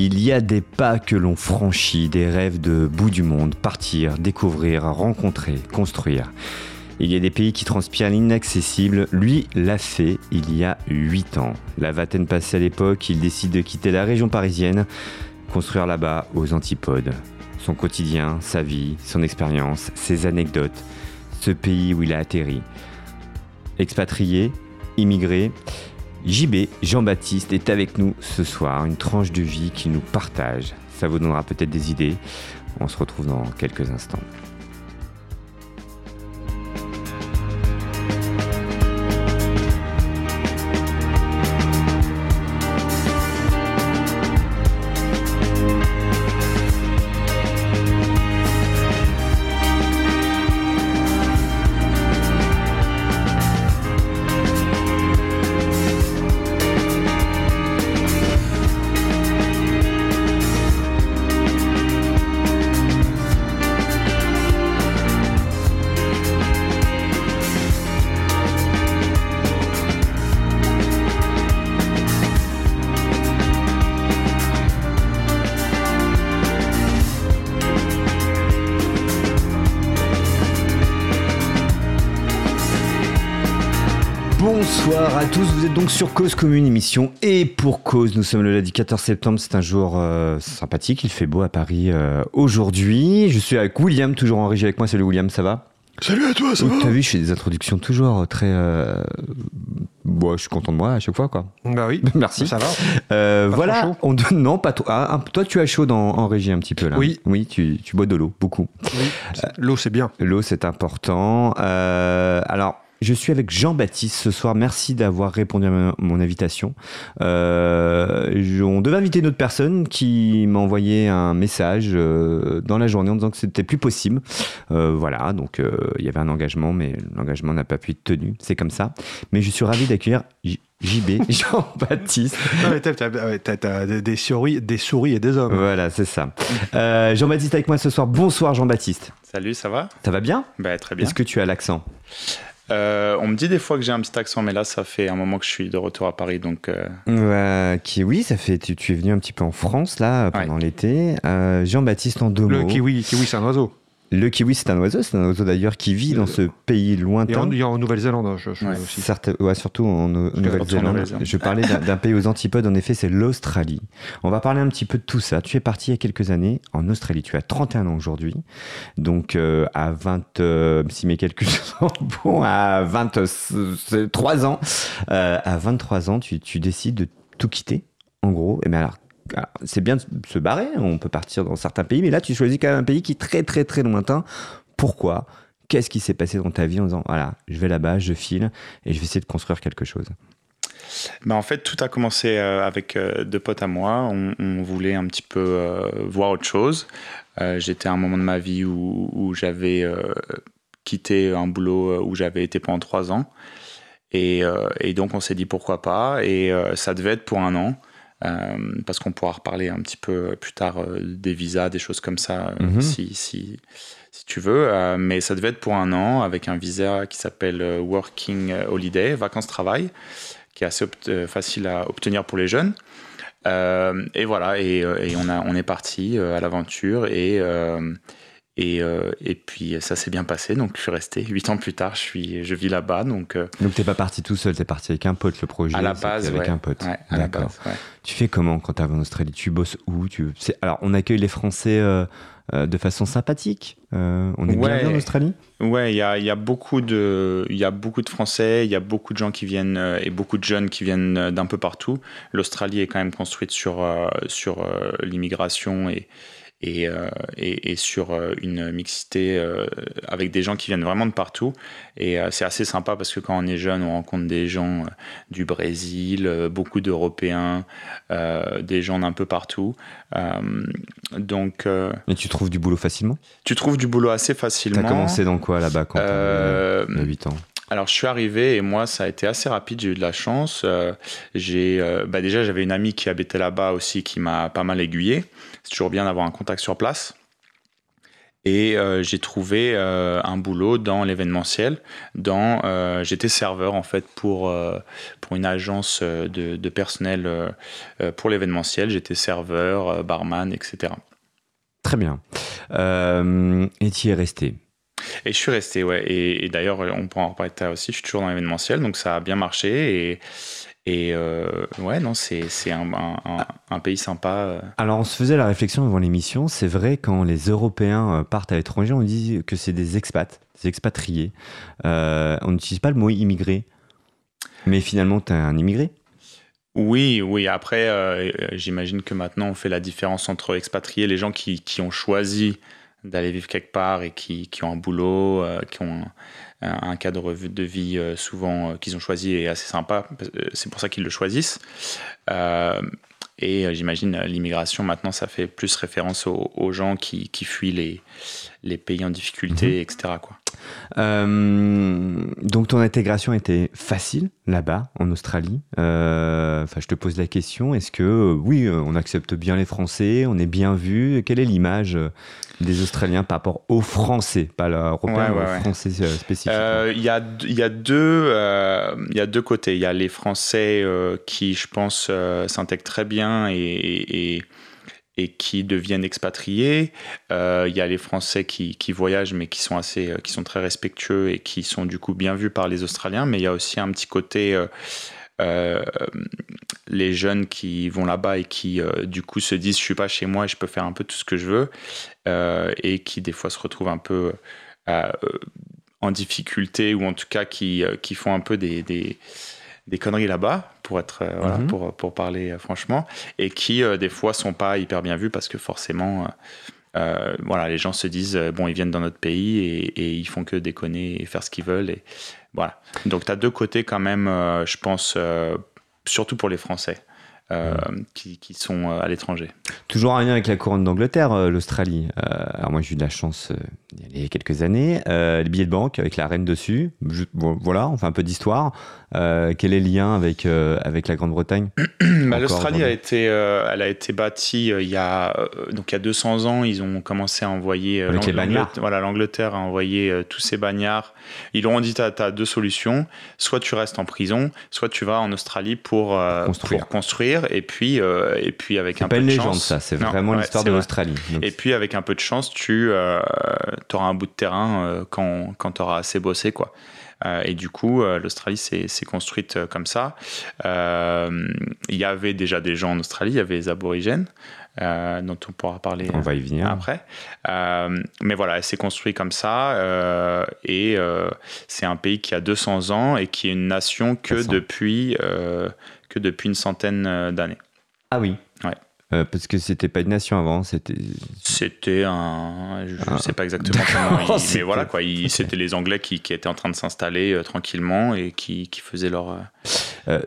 Il y a des pas que l'on franchit, des rêves de bout du monde, partir, découvrir, rencontrer, construire. Il y a des pays qui transpirent l'inaccessible. Lui l'a fait il y a 8 ans. La vingtaine passée à l'époque, il décide de quitter la région parisienne, construire là-bas aux antipodes. Son quotidien, sa vie, son expérience, ses anecdotes, ce pays où il a atterri. Expatrié, immigré, JB, Jean-Baptiste, est avec nous ce soir, une tranche de vie qu'il nous partage. Ça vous donnera peut-être des idées. On se retrouve dans quelques instants. Donc sur Cause Commune émission et pour cause, nous sommes le lundi 14 septembre, c'est un jour euh, sympathique, il fait beau à Paris euh, aujourd'hui. Je suis avec William, toujours en régie avec moi, salut William, ça va? Salut à toi, ça Oh, va? T'as vu, je fais des introductions toujours très... euh, Bon, je suis content de moi à chaque fois quoi. Bah oui. Merci. Ça va Euh, voilà, on donne- non pas toi. Ah, toi tu as chaud dans- en régie un petit peu là? Oui. Oui, tu, tu bois de l'eau beaucoup. Oui. L'eau, c'est bien. L'eau, c'est important. Euh, alors, je suis avec Jean-Baptiste ce soir. Merci d'avoir répondu à ma- mon invitation. Euh, je- on devait inviter une autre personne qui m'a envoyé un message euh, dans la journée en disant que c'était plus possible. Euh, voilà, donc euh, il y avait un engagement, mais l'engagement n'a pas pu être tenu. C'est comme ça. Mais je suis ravi d'accueillir JB, Jean-Baptiste. Non, mais t'as- des, des souris, des souris et des hommes. Voilà, c'est ça. Euh, Jean-Baptiste avec moi ce soir. Bonsoir Jean-Baptiste. Salut, ça va? Ça va bien? Bah très bien. Est-ce que tu as l'accent? Euh, on me dit des fois que j'ai un petit accent, mais là ça fait un moment que je suis de retour à Paris, donc euh, Euh, qui, oui, ça fait. Tu, tu es venu un petit peu en France là pendant l'été. Euh, Jean-Baptiste en deux Le mots. kiwi, kiwi c'est un oiseau. Le kiwi, c'est un oiseau. C'est un oiseau d'ailleurs qui vit dans ce pays lointain. en, il y a en Nouvelle-Zélande je, je Ouais. aussi. Certes, ouais, surtout en, en en Nouvelle-Zélande. Je parlais d'un pays aux antipodes, en effet, c'est l'Australie. On va parler un petit peu de tout ça. Tu es parti il y a quelques années en Australie. Tu as 31 ans aujourd'hui. Donc, euh, à 20, euh, si mes calculs sont bons, à 23 ans, euh, à 23 ans, tu, tu décides de tout quitter, en gros. Et mais alors, alors, c'est bien de se barrer, on peut partir dans certains pays, mais là, tu choisis quand même un pays qui est très, très, très lointain. Pourquoi? Qu'est-ce qui s'est passé dans ta vie en disant, voilà, je vais là-bas, je file, et je vais essayer de construire quelque chose? Bah, en fait tout a commencé euh, avec euh, deux potes à moi. On, voulait un petit peu euh, voir autre chose. J'étais à un moment de ma vie où, j'avais quitté un boulot où j'avais été pendant trois ans, et, et donc on s'est dit pourquoi pas. Et ça devait être pour un an. Euh, parce qu'on pourra reparler un petit peu plus tard euh, des visas, des choses comme ça, euh, Mhm. si, si, si tu veux. Euh, mais ça devait être pour un an avec un visa qui s'appelle euh, Working Holiday, vacances-travail, qui est assez euh, facile à obtenir pour les jeunes. Euh, et voilà, et, euh, et on, a, on est parti euh, à l'aventure et, euh, et, euh, et puis ça s'est bien passé. Donc je suis resté. Huit ans plus tard, je, suis, je vis là-bas. Donc euh, Donc t'es pas parti tout seul, t'es parti avec un pote le projet. à la base, avec ouais. un pote. Ouais, D'accord. ouais. Tu fais comment quand tu arrives en Australie? Tu bosses où? Tu... Alors on accueille les Français euh, euh, de façon sympathique. On est bien en Australie? Ouais, il y a, y, a beaucoup de- y a beaucoup de Français, il y a beaucoup de gens qui viennent et beaucoup de jeunes qui viennent d'un peu partout. L'Australie est quand même construite sur, sur l'immigration et, et, euh, et, et sur euh, une mixité euh, avec des gens qui viennent vraiment de partout. Et c'est assez sympa parce que quand on est jeune, on rencontre des gens du Brésil, beaucoup d'Européens, des gens d'un peu partout. Donc, Et tu trouves du boulot facilement? tu trouves du boulot assez T'as facilement. commencé dans quoi là-bas quand Euh, a 8 ans? alors, je suis arrivé et moi, ça a été assez rapide. J'ai eu de la chance. Euh, j'ai, euh, bah, déjà, j'avais une amie qui habitait là-bas aussi qui m'a pas mal aiguillé. C'est toujours bien d'avoir un contact sur place. Et j'ai trouvé un boulot dans l'événementiel. Dans, j'étais serveur en fait pour pour une agence de, de personnel pour l'événementiel. J'étais serveur, barman, etc. Très bien. et tu y es resté? Et je suis resté, ouais. Et, d'ailleurs, on pourra en reparler aussi. Je suis toujours dans l'événementiel, donc ça a bien marché. Et, et euh, ouais, non, c'est un, un, un, pays sympa. Euh. Alors, on se faisait la réflexion avant l'émission. C'est vrai, quand les Européens euh, partent à l'étranger, on dit que c'est des expats, des expatriés. on n'utilise pas le mot immigré. Mais finalement, tu es un immigré oui, oui. Après, j'imagine que maintenant, on fait la différence entre expatriés, les gens qui, qui ont choisi d'aller vivre quelque part et qui, qui ont un boulot, euh, qui ont un, cadre de vie euh, souvent euh, qu'ils ont choisi et assez sympa. C'est pour ça qu'ils le choisissent. et j'imagine l'immigration maintenant, ça fait plus référence aux, gens qui, qui, fuient les, les pays en difficulté, mhm. etc. Quoi. donc ton intégration était facile là-bas en Australie. Enfin, je te pose la question est-ce que oui, on accepte bien les Français, on est bien vu? Quelle est l'image des Australiens par rapport aux Français, pas l'Européen, ouais, aux Français euh, spécifiquement? Euh, Il y, a, y, a deux, euh, y a deux côtés. Il y a les Français qui, je pense, s'intègrent très bien et, et, qui deviennent expatriés. Il y a les Français qui, qui, voyagent mais qui sont, assez, qui sont très respectueux et qui sont du coup bien vus par les Australiens. Mais il y a aussi un petit côté... les jeunes qui vont là-bas et qui du coup se disent je suis pas chez moi et je peux faire un peu tout ce que je veux euh, et qui des fois se retrouvent un peu euh, en difficulté ou en tout cas qui, euh, qui font un peu des, des conneries là-bas pour être voilà, mhm. pour, pour, parler franchement et qui des fois sont pas hyper bien vus parce que forcément voilà les gens se disent bon ils viennent dans notre pays et, et, ils font que déconner et faire ce qu'ils veulent et voilà donc tu as deux côtés quand même je pense surtout pour les Français euh, qui, qui, sont euh, à l'étranger. Toujours en lien avec la couronne d'Angleterre, euh, l'Australie. alors moi j'ai eu de la chance il y a quelques années. les billets de banque avec la reine dessus. voilà, on fait un peu d'histoire. Quel est le lien avec, avec la Grande-Bretagne bah, L'Australie a été, elle a été bâtie il y a donc il y a 200 ans. Ils ont commencé à envoyer avec les bagnards. Voilà, l'Angleterre a envoyé tous ces bagnards. Ils leur ont dit tu as, deux solutions. Soit tu restes en prison, soit tu vas en Australie pour construire. Pour construire et puis euh, et puis avec un peu de chance ça c'est vraiment l'histoire de l'Australie et puis avec un peu de chance tu euh, auras un bout de terrain euh, quand, quand tu auras assez bossé quoi et du coup, l'Australie s'est construite comme ça. Il y avait déjà des gens en Australie, il y avait les aborigènes, dont on pourra parler on va y venir. après. mais voilà, elle s'est construite comme ça. et c'est un pays qui a 200 ans et qui est une nation que depuis que depuis une centaine euh, d'années. Ah oui. Euh, parce que c'était pas une nation avant, c'était. C'était un, je ne ah. sais pas exactement comment, mais voilà quoi, c'était les Anglais qui, qui, étaient en train de s'installer euh, tranquillement et qui, qui faisaient leur.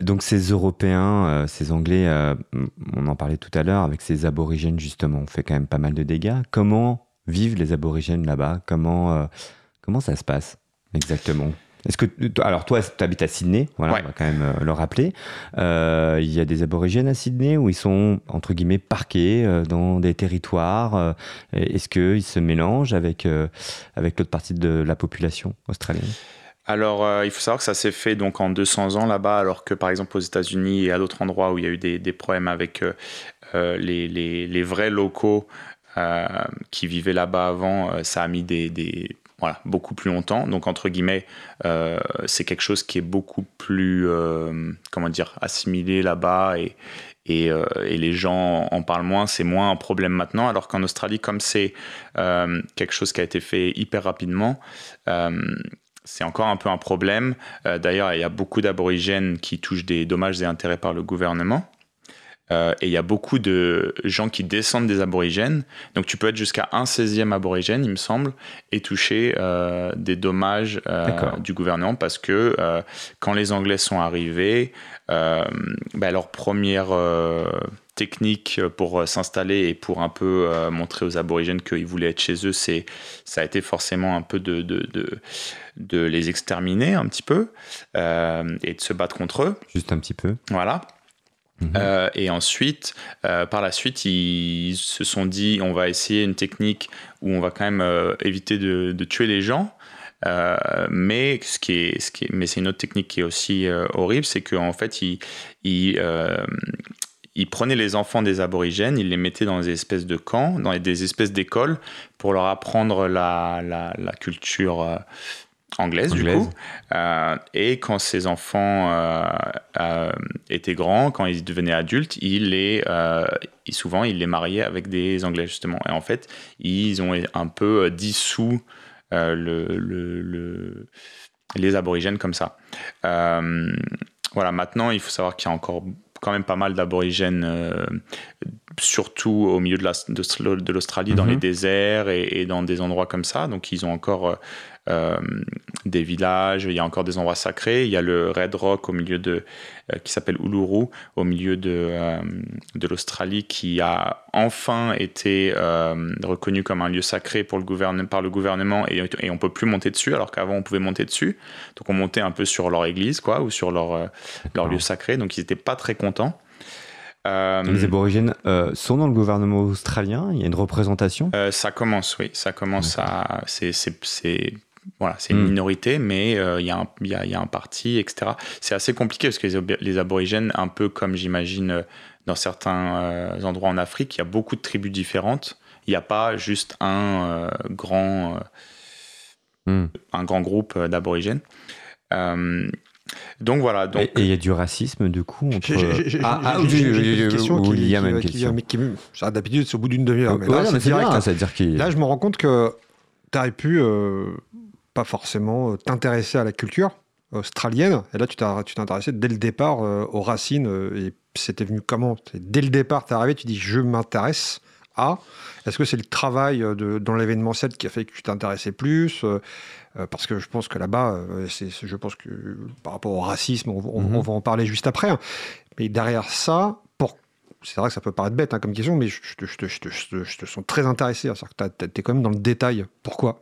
donc ces Européens, ces Anglais, on en parlait tout à l'heure avec ces aborigènes justement, on fait quand même pas mal de dégâts. Comment vivent les aborigènes là-bas? Comment comment ça se passe exactement? Est-ce que alors toi, tu habites à Sydney, voilà, on va quand même euh, le rappeler. Euh, il y a des aborigènes à Sydney où ils sont entre guillemets parqués euh, dans des territoires. Est-ce qu'ils se mélangent avec avec l'autre partie de la population australienne? Alors, il faut savoir que ça s'est fait donc en 200 ans là-bas, alors que par exemple aux États-Unis et à d'autres endroits où il y a eu des, des problèmes avec les, les, les, vrais locaux qui vivaient là-bas avant, ça a mis des, des voilà, beaucoup plus longtemps. Donc, entre guillemets, euh, c'est quelque chose qui est beaucoup plus, euh, comment dire, assimilé là-bas et, euh, et, les gens en parlent moins. C'est moins un problème maintenant. Alors qu'en Australie, comme c'est quelque chose qui a été fait hyper rapidement, c'est encore un peu un problème. D'ailleurs, il y a beaucoup d'aborigènes qui touchent des dommages et intérêts par le gouvernement. Euh, et il y a beaucoup de gens qui descendent des aborigènes. Donc tu peux être jusqu'à un 16e aborigène, il me semble, et toucher euh, des dommages euh, du gouvernement parce que quand les Anglais sont arrivés, bah, leur première technique pour s'installer et pour un peu montrer aux aborigènes qu'ils voulaient être chez eux, c'est ça a été forcément un peu de, de, de, de les exterminer un petit peu et de se battre contre eux. Juste un petit peu. Voilà. Mhm. Euh, et ensuite, euh, par la suite, ils se sont dit on va essayer une technique où on va quand même euh, éviter de, tuer les gens. mais ce qui est, ce qui mais c'est une autre technique qui est aussi horrible, c'est qu'en fait, ils, prenaient les enfants des aborigènes, ils les mettaient dans des espèces de camps, dans des espèces d'écoles, pour leur apprendre la culture anglaise, du coup. Euh, et quand ses enfants euh, euh, étaient grands, quand ils devenaient adultes, il les, souvent il les mariait avec des Anglais justement. Et en fait, ils ont un peu dissous le, les aborigènes comme ça. voilà, maintenant il faut savoir qu'il y a encore quand même pas mal d'aborigènes, surtout au milieu de l'Australie, dans les mhm. déserts et, et, dans des endroits comme ça. Donc ils ont encore des villages, il y a encore des endroits sacrés. Il y a le Red Rock au milieu de, euh, qui s'appelle Uluru, au milieu de, euh, de l'Australie, qui a enfin été reconnu comme un lieu sacré pour le gouvernement, par le gouvernement et, et on peut plus monter dessus, alors qu'avant on pouvait monter dessus. Donc on montait un peu sur leur église, quoi, ou sur leur, leur lieu sacré. Donc ils n'étaient pas très contents. les aborigènes sont dans le gouvernement australien Il y a une représentation Ça commence, oui. Ça commence à. C'est voilà, c'est une hmm. minorité, mais euh, il y, y, a un parti, etc. C'est assez compliqué parce que les, aborigènes, un peu comme j'imagine euh, dans certains euh, endroits en Afrique, il y a beaucoup de tribus différentes. Il n'y a pas juste un grand, hmm. un grand groupe d'aborigènes. donc voilà. Donc... Et il y a du racisme du coup entre. Ah, j'ai une question qui, qui, d'habitude c'est au bout d'une demi-heure. Mais là, c'est direct. Hein. là, je me rends compte que tu aurais pu pas forcément euh, t'intéresser à la culture australienne. Et là, tu t'es intéressé dès le départ euh, aux racines. Euh, et c'était venu comment? Dès le départ, tu es arrivé, tu dis je m'intéresse à. Est-ce que c'est le travail de, dans l'événementiel qui a fait que tu t'intéressais plus Parce que je pense que là-bas, je pense que par rapport au racisme, on, mm-hmm. va en parler juste après. Hein. Mais derrière ça, c'est vrai que ça peut paraître bête hein, comme question, mais je, je, te sens très intéressé. Tu es quand même dans le détail. Pourquoi?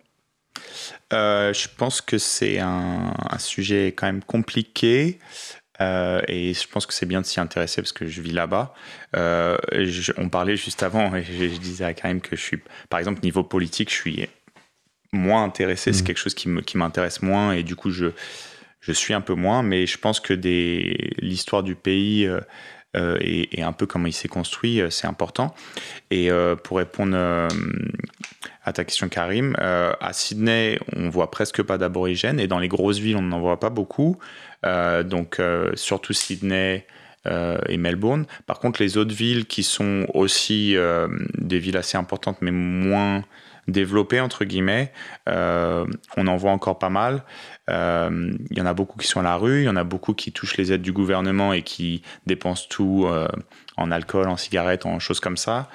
Euh, je pense que c'est un, sujet quand même compliqué. Euh, et je pense que c'est bien de s'y intéresser parce que je vis là-bas. Euh, on parlait juste avant, et je, disais à Karim que je suis, par exemple, niveau politique, je suis moins intéressé. C'est mmh. quelque chose qui m'intéresse moins et du coup, je, je suis un peu moins. Mais je pense que l'histoire du pays et, un peu comment il s'est construit, c'est important. Et pour répondre à ta question Karim, euh, à Sydney, on voit presque pas d'aborigènes et dans les grosses villes, on n'en voit pas beaucoup. Euh, donc euh, surtout Sydney et Melbourne. Par contre, les autres villes qui sont aussi des villes assez importantes mais moins développées entre guillemets, on en voit encore pas mal. Il y en a beaucoup qui sont à la rue, il y en a beaucoup qui touchent les aides du gouvernement et qui dépensent tout en alcool, en cigarettes, en choses comme ça.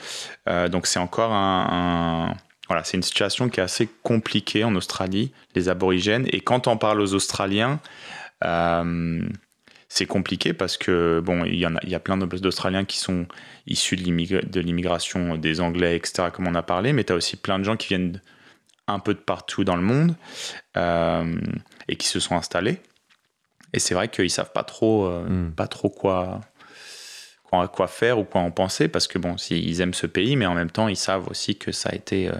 donc c'est encore un, voilà, c'est une situation qui est assez compliquée en Australie, les aborigènes. Et quand on parle aux Australiens, euh, c'est compliqué parce que, bon, il y, en a, il y a plein d'Australiens qui sont issus de l'immigration des Anglais, etc., comme on a parlé, mais tu as aussi plein de gens qui viennent un peu de partout dans le monde euh, et qui se sont installés. Et c'est vrai qu'ils savent pas trop, euh, hmm. pas trop quoi, quoi faire ou quoi en penser, parce que bon, ils aiment ce pays, mais en même temps, ils savent aussi que ça a été euh,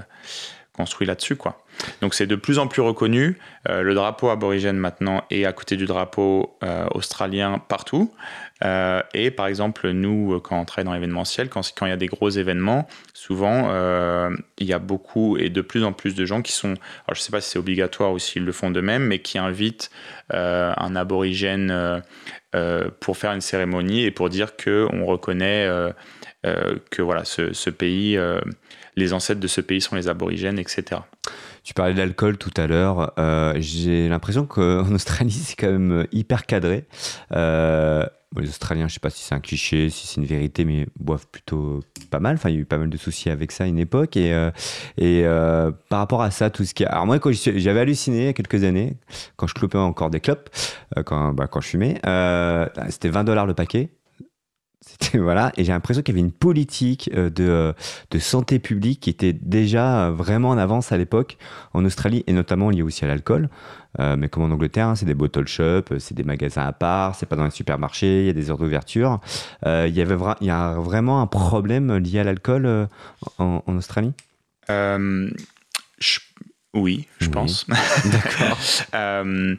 construit là-dessus, quoi. Donc c'est de plus en plus reconnu. Euh, le drapeau aborigène maintenant est à côté du drapeau euh, australien partout. et par exemple, nous, quand on travaille dans l'événementiel, quand, il y a des gros événements, souvent, il y a beaucoup et de plus en plus de gens qui sont, alors je ne sais pas si c'est obligatoire ou s'ils le font de même, mais qui invitent un aborigène euh, pour faire une cérémonie et pour dire que on reconnaît euh, euh, que voilà ce, pays, les ancêtres de ce pays sont les aborigènes, etc. Tu parlais d'alcool tout à l'heure. J'ai l'impression qu'en Australie, c'est quand même hyper cadré. les Australiens, je sais pas si c'est un cliché, si c'est une vérité, mais boivent plutôt pas mal. Enfin, il y a eu pas mal de soucis avec ça à une époque. Et, par rapport à ça, tout ce qui. A... Alors moi, quand j'avais halluciné il y a quelques années, quand je clopais encore des clopes, quand, bah, quand je fumais, c'était 20 dollars le paquet voilà, et j'ai l'impression qu'il y avait une politique euh, de, euh, de, santé publique qui était déjà euh, vraiment en avance à l'époque en Australie et notamment liée aussi à l'alcool. mais comme en Angleterre, hein, c'est des bottle shops, c'est des magasins à part, c'est pas dans les supermarchés, il y a des heures d'ouverture. il y avait il y a vraiment un problème lié à l'alcool en, Australie? Oui, je pense. D'accord.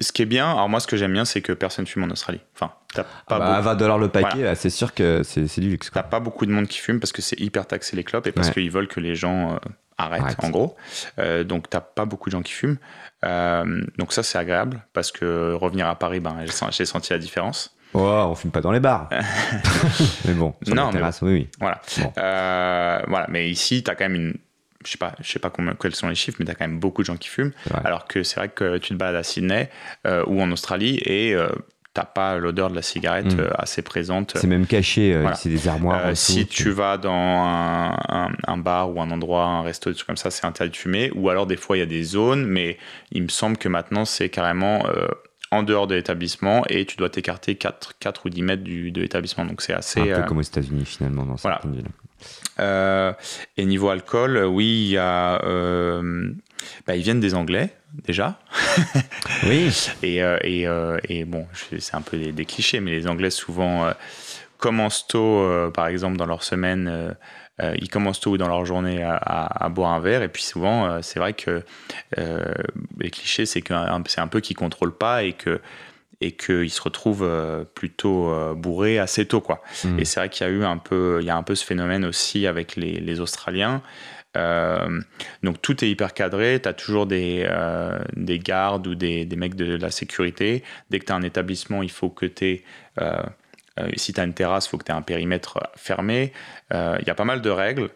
ce qui est bien, alors moi ce que j'aime bien, c'est que personne fume en Australie. Enfin, t'as pas ah bah, dollars le paquet, c'est sûr que c'est du luxe. T'as pas beaucoup de monde qui fume parce que c'est hyper taxé les clopes et parce qu'ils veulent que les gens euh, arrêtent, en gros. Euh, donc t'as pas beaucoup de gens qui fument. Euh, donc ça c'est agréable parce que revenir à Paris, ben, j'ai senti la différence. Oh, on fume pas dans les bars. mais bon, sur non, terrasse, oui, oui. Voilà. Euh, voilà. Mais ici, tu as quand même une je sais pas, je sais pas combien, quels sont les chiffres, mais tu as quand même beaucoup de gens qui fument. Alors que c'est vrai que tu te balades à Sydney euh, ou en Australie et euh, t'as pas l'odeur de la cigarette mm. euh, assez présente. C'est même caché, c'est des armoires. si tu vas dans un, bar ou un endroit, un resto, des trucs comme ça, c'est interdit de fumer. Ou alors des fois il y a des zones, mais il me semble que maintenant c'est carrément en dehors de l'établissement et tu dois t'écarter 4, 4 ou 10 mètres du, de l'établissement. Donc c'est assez. Un peu comme aux États-Unis finalement dans certaines voilà. villes. Euh, et niveau alcool, oui, il y a, euh, bah, ils viennent des Anglais déjà. oui. Et, euh, et, et bon, c'est un peu des, clichés, mais les Anglais souvent commencent tôt, par exemple dans leur semaine. ils commencent tôt dans leur journée à, boire un verre et puis souvent c'est vrai que les clichés c'est que c'est un peu qu'ils contrôlent pas et que et qu'il se retrouve euh, plutôt euh, bourré assez tôt. Quoi. Hmm. Et c'est vrai qu'il y a eu un peu, il y a un peu ce phénomène aussi avec les, Australiens. Euh, donc tout est hyper cadré, tu as toujours des, des gardes ou des, des, mecs de la sécurité. Dès que tu as un établissement, il faut que tu aies... si tu as une terrasse, il faut que tu aies un périmètre fermé. Il y a pas mal de règles.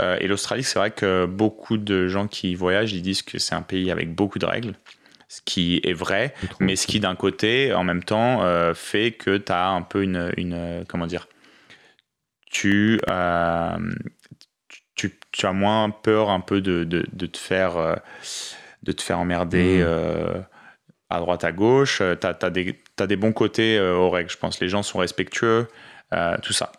et l'Australie, c'est vrai que beaucoup de gens qui voyagent, ils disent que c'est un pays avec beaucoup de règles ce qui est vrai, mais ce qui d'un côté, en même temps, euh, fait que tu as un peu une, une, comment dire, tu, euh, tu, tu, as moins peur un peu de, de, de te faire euh, de te faire emmerder mmh. à droite à gauche. Tu as, as, des bons côtés aux règles, je pense. Les gens sont respectueux, tout ça.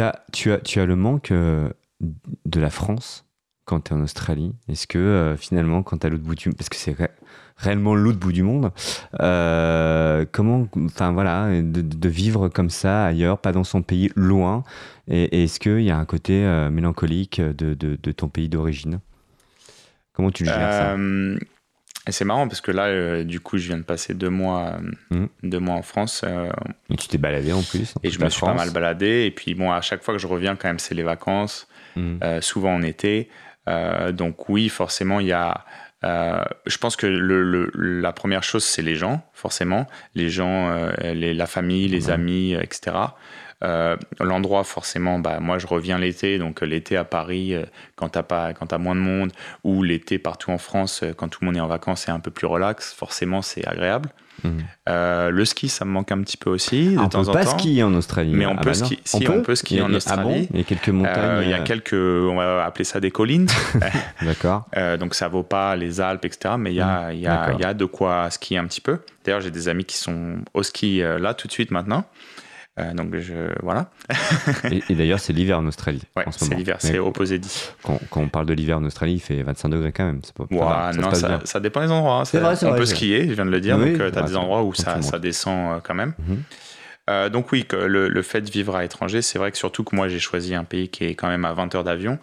As, tu, as, tu as le manque de la France quand tu es en Australie Est-ce que finalement, quand tu l'autre bout du... Parce que c'est réellement l'autre bout du monde. Euh, comment, enfin voilà, de, vivre comme ça ailleurs, pas dans son pays, loin. Et, est-ce qu'il y a un côté euh, mélancolique de, de, ton pays d'origine? Comment tu le gères ça? Euh, c'est marrant parce que là, du coup, je viens de passer deux mois, mmh. deux mois en France. et tu t'es baladé en plus Et je me suis pas mal baladé. Et puis, bon, à chaque fois que je reviens, quand même, c'est les vacances, mmh. souvent en été. donc, oui, forcément, il y a euh, je pense que le, la première chose, c'est les gens, forcément. Les gens, euh, les, la famille, les amis, euh, etc. L'endroit, forcément, bah, moi je reviens l'été, donc l'été à Paris, quand t'as pas, quand as moins de monde, ou l'été partout en France, quand tout le monde est en vacances, c'est un peu plus relax, forcément c'est agréable. Mhm. Euh, le ski, ça me manque un petit peu aussi. De ah, temps on peut pas skier en Australie. Mais on ah peut, bah skier, si, on, peut skier en Australie. il y a quelques montagnes. Euh, il y a euh, quelques, on va appeler ça des collines. D'accord. donc ça vaut pas les Alpes, etc. Mais il y a, il y, a, il y a de quoi skier un petit peu. D'ailleurs, j'ai des amis qui sont au ski là tout de suite maintenant. Euh, donc je, voilà. et, d'ailleurs, c'est l'hiver en Australie. Ouais, c'est l'hiver, c'est opposé d'ici. Quand, on parle de l'hiver en Australie, il fait 25 degrés quand même. Pas, non, ça, dépend des endroits. C'est vrai, on peut skier, je viens de le dire. donc, euh, tu as des endroits où ça, ça, descend euh, quand même. Mhm. donc oui, le, le, fait de vivre à l'étranger, c'est vrai que surtout que moi j'ai choisi un pays qui est quand même à 20 heures d'avion.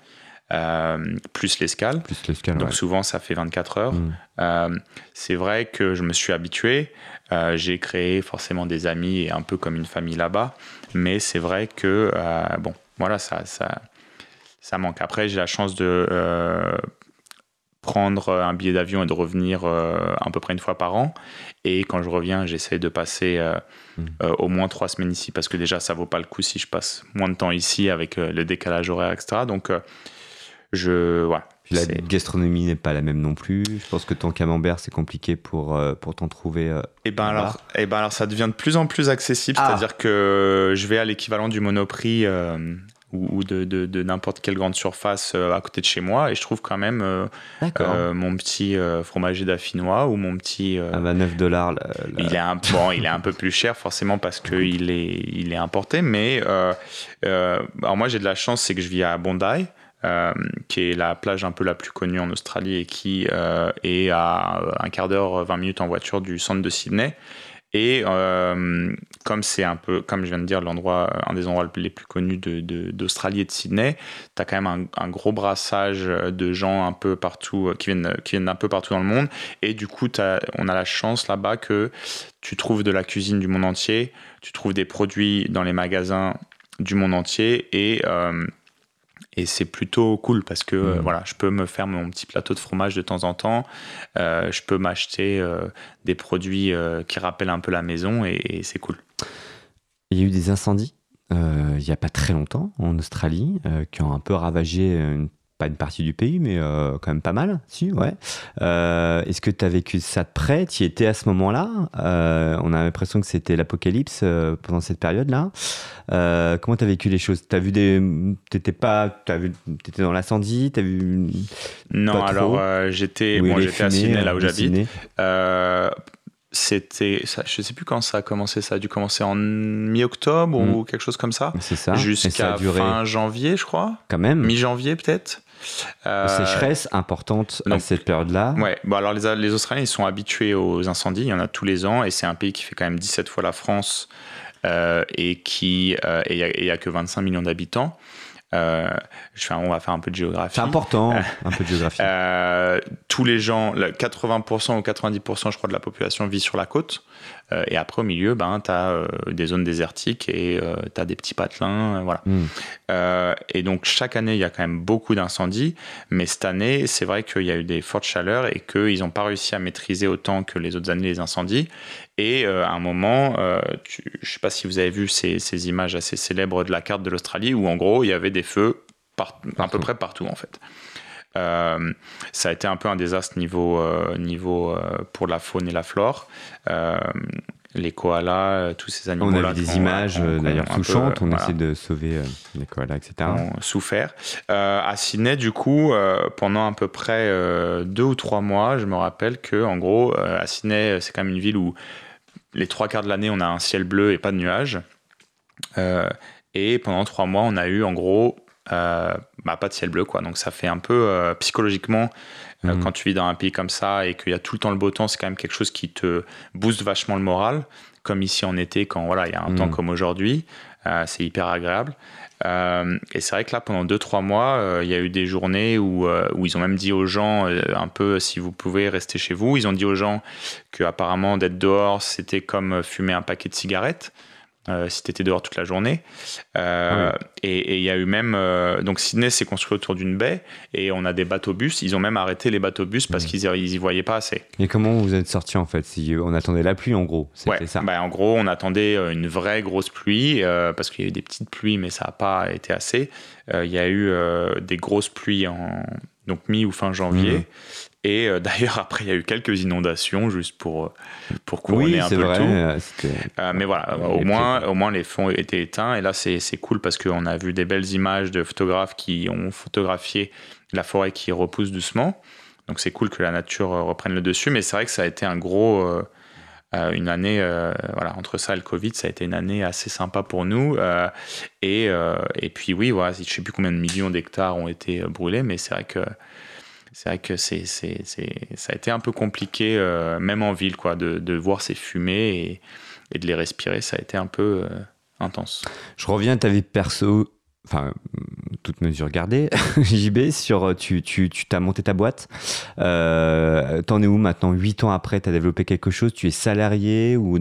Plus l'escale. Plus l'escale. Donc souvent ça fait 24 heures. Mhm. c'est vrai que je me suis habitué. Euh, j'ai créé forcément des amis et un peu comme une famille là-bas. Mais c'est vrai que, euh, bon, voilà, ça, ça, ça manque. Après, j'ai la chance de euh, prendre un billet d'avion et de revenir à peu près une fois par an. Et quand je reviens, j'essaie de passer mmh. au moins trois semaines ici parce que déjà, ça vaut pas le coup si je passe moins de temps ici avec le décalage horaire, etc. Donc, je, voilà, la gastronomie n'est pas la même non plus. Je pense que ton camembert, c'est compliqué pour, euh, pour t'en trouver. et euh, eh ben, alors, et eh ben alors, ça devient de plus en plus accessible. Ah. C'est-à-dire que je vais à l'équivalent du Monoprix euh, ou, de, de, n'importe quelle grande surface euh, à côté de chez moi et je trouve quand même euh, euh, mon petit fromager d'affinois ou mon petit à 29 dollars il est un bon il est un peu plus cher forcément parce que il est il est importé mais alors moi j'ai de la chance c'est que je vis à Bondi qui est la plage un peu la plus connue en Australie et qui est à un quart d'heure, 20 minutes en voiture du centre de Sydney. Et euh, comme c'est un peu, comme je viens de dire, l'endroit, un des endroits les plus connus d'Australie de, et de Sydney, tu as quand même un, gros brassage de gens un peu partout, euh, qui viennent, qui viennent un peu partout dans le monde. Et du coup, on a la chance là-bas que tu trouves de la cuisine du monde entier, tu trouves des produits dans les magasins du monde entier et euh, et c'est plutôt cool parce que euh, mm. voilà, je peux me faire mon petit plateau de fromage de temps en temps. Euh, je peux m'acheter euh, des produits qui rappellent un peu la maison et, c'est cool. Il y a eu des incendies il n'y a pas très longtemps en Australie qui ont un peu ravagé une pas une partie du pays, mais euh, quand même pas mal, si, ouais. Euh, est-ce que tu as vécu ça de près? Tu y étais à ce moment-là? Euh, On a l'impression que c'était l'apocalypse pendant cette période-là. comment tu as vécu les choses? Tu as vu des. T'étais pas. Vu... Étais dans l'incendie Tu as vu. Non, alors j'étais bon, j'étais à Sydney, là où j'habite c'était je sais plus quand ça a commencé ça a dû commencer en mi-octobre ou mm. quelque chose comme ça c'est ça jusqu'à fin janvier je crois quand même mi-janvier peut-être euh, sécheresse importante à cette période-là. Ouais, bon alors les, les, Australiens ils sont habitués aux incendies, il y en a tous les ans et c'est un pays qui fait quand même 17 fois la France euh, et qui euh, il n'y a, que 25 millions d'habitants. Euh, je on va faire un peu de géographie. C'est important, un peu de géographie. tous les gens, 80% ou 90% je crois de la population vit sur la côte. Euh, et après, au milieu, ben, tu as euh, des zones désertiques et euh, tu as des petits patelins. voilà. Hmm. et donc, chaque année, il y a quand même beaucoup d'incendies. Mais cette année, c'est vrai qu'il y a eu des fortes chaleurs et qu'ils n'ont pas réussi à maîtriser autant que les autres années les incendies. Et à un moment, je ne sais pas si vous avez vu ces, ces, images assez célèbres de la carte de l'Australie où en gros il y avait des feux à peu près partout en fait. Euh, ça a été un peu un désastre niveau, euh, niveau euh, pour la faune et la flore les koalas, tous ces animaux. On a vu des images d'ailleurs touchantes, on essaie de sauver les koalas, etc. Ont souffert. à Sydney, du coup, pendant à peu près deux ou trois mois, je me rappelle que, en gros, à Sydney, c'est quand même une ville où les trois quarts de l'année, on a un ciel bleu et pas de nuages. et pendant trois mois, on a eu en gros euh, bah, pas de ciel bleu quoi. Donc ça fait un peu euh, psychologiquement euh, mhm. quand tu vis dans un pays comme ça et qu'il y a tout le temps le beau temps, c'est quand même quelque chose qui te booste vachement le moral. Comme ici en été, quand voilà il y a un temps mhm. comme aujourd'hui, c'est hyper agréable. et c'est vrai que là, pendant 2-3 mois, il y a eu des journées où, où, ils ont même dit aux gens, un peu, si vous pouvez rester chez vous, ils ont dit aux gens que apparemment d'être dehors, c'était comme fumer un paquet de cigarettes. Euh, si tu étais dehors toute la journée. Euh, ah et il y a eu même. Euh, donc Sydney s'est construit autour d'une baie et on a des bateaux-bus. Ils ont même arrêté les bateaux-bus parce qu'ils y voyaient pas assez. Et comment vous êtes sortis en fait si On attendait la pluie en gros C'était ça bah, En gros, on attendait une vraie grosse pluie parce qu'il y a eu des petites pluies, mais ça n'a pas été assez. Il y a eu des grosses pluies en donc mi ou fin janvier. Mmh. Et euh, d'ailleurs, après, il y a eu quelques inondations juste pour, euh, pour couronner un peu le tout. Euh, mais voilà, au moins, au moins les fonds étaient éteints. Et là, c'est cool parce qu'on a vu des belles images de photographes qui ont photographié la forêt qui repousse doucement. Donc c'est cool que la nature reprenne le dessus. Mais c'est vrai que ça a été un gros. une année, voilà, entre ça et le Covid, ça a été une année assez sympa pour nous. et, et puis oui, voilà, je ne sais plus combien de millions d'hectares ont été brûlés, mais c'est vrai que c'est vrai que c'est, c'est, ça a été un peu compliqué, euh, même en ville, quoi, de, de voir ces fumées et, de les respirer. Ça a été un peu euh, intense. Je reviens à ta vie perso, enfin, toute mesure gardée, JB, sur tu, tu, tu t'as monté ta boîte. Euh, t'en es où maintenant? Huit ans après, tu as développé quelque chose? Tu es salarié ou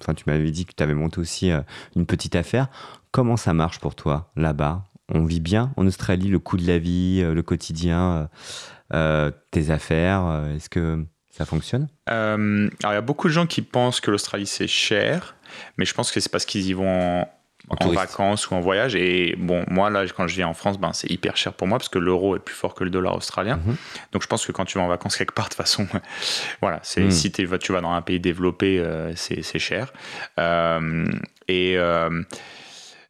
enfin, tu m'avais dit que tu avais monté aussi une petite affaire. Comment ça marche pour toi là-bas? On vit bien en Australie, le coût de la vie, le quotidien. Euh, tes affaires euh, Est-ce que ça fonctionne? Euh, Alors, il y a beaucoup de gens qui pensent que l'Australie, c'est cher, mais je pense que c'est parce qu'ils y vont en, vacances ou en voyage. Et bon, moi, là, quand je viens en France, ben, c'est hyper cher pour moi parce que l'euro est plus fort que le dollar australien. Mhm. Donc, je pense que quand tu vas en vacances quelque part, de toute façon, voilà, c'est, mhm. si tu vas dans un pays développé, c'est, cher. et.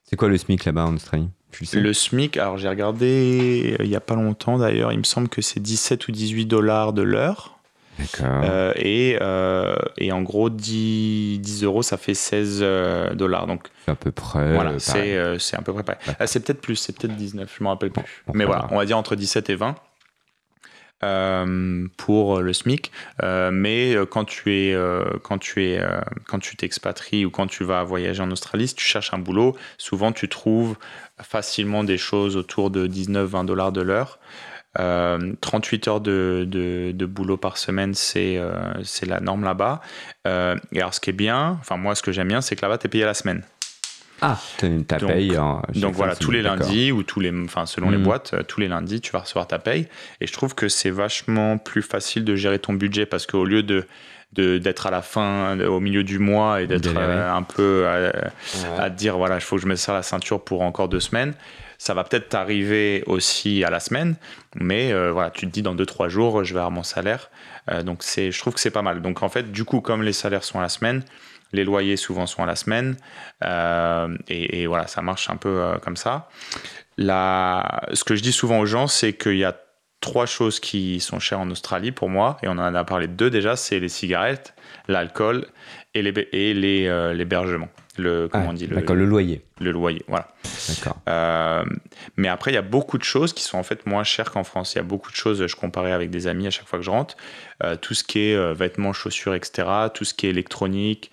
c'est quoi le SMIC là-bas en Australie? Le SMIC, alors j'ai regardé il n'y a pas longtemps d'ailleurs, il me semble que c'est 17 ou 18 dollars de l'heure. Euh, et, euh, et, en gros, 10, 10, euros, ça fait 16 euh, dollars. Donc, à peu près. Voilà, c'est à peu près pareil. Ah, c'est peut-être plus, c'est peut-être 19, je ne me rappelle plus. Mais voilà, on va dire entre 17 et 20. pour le SMIC, mais quand tu es quand tu es quand tu t'expatries ou quand tu vas voyager en Australie, si tu cherches un boulot, souvent tu trouves facilement des choses autour de 19-20 dollars de l'heure. 38 euh, heures de, de, boulot par semaine, c'est euh, c'est la norme là-bas. Euh, et alors, ce qui est bien, enfin, moi, ce que j'aime bien, c'est que là-bas, tu es payé à la semaine. Ah, tu as ta paye. donc voilà, tous les lundis ou tous les, enfin selon les hmm. boîtes, tous les lundis, tu vas recevoir ta paye. Et je trouve que c'est vachement plus facile de gérer ton budget parce qu'au lieu de d'être à la fin, au milieu du mois et d'être un peu à, dire voilà, il faut que je me serre la ceinture pour encore deux semaines. Ça va peut-être t'arriver aussi à la semaine, mais euh, voilà, tu te dis dans 2-3 jours, je vais avoir mon salaire. Euh, donc c'est, je trouve que c'est pas mal. Donc en fait, du coup, comme les salaires sont à la semaine, les loyers souvent sont à la semaine, euh, et, voilà, ça marche un peu comme ça. La, ce que je dis souvent aux gens, c'est qu'il y a trois choses qui sont chères en Australie pour moi, et on en a parlé de deux déjà, c'est les cigarettes, l'alcool et l'hébergement. Le, comment on dit le, le loyer. Le loyer, voilà. D'accord. Euh, mais après, il y a beaucoup de choses qui sont en fait moins chères qu'en France. Il y a beaucoup de choses, je comparais avec des amis à chaque fois que je rentre. Euh, tout ce qui est euh, vêtements, chaussures, etc., tout ce qui est électronique,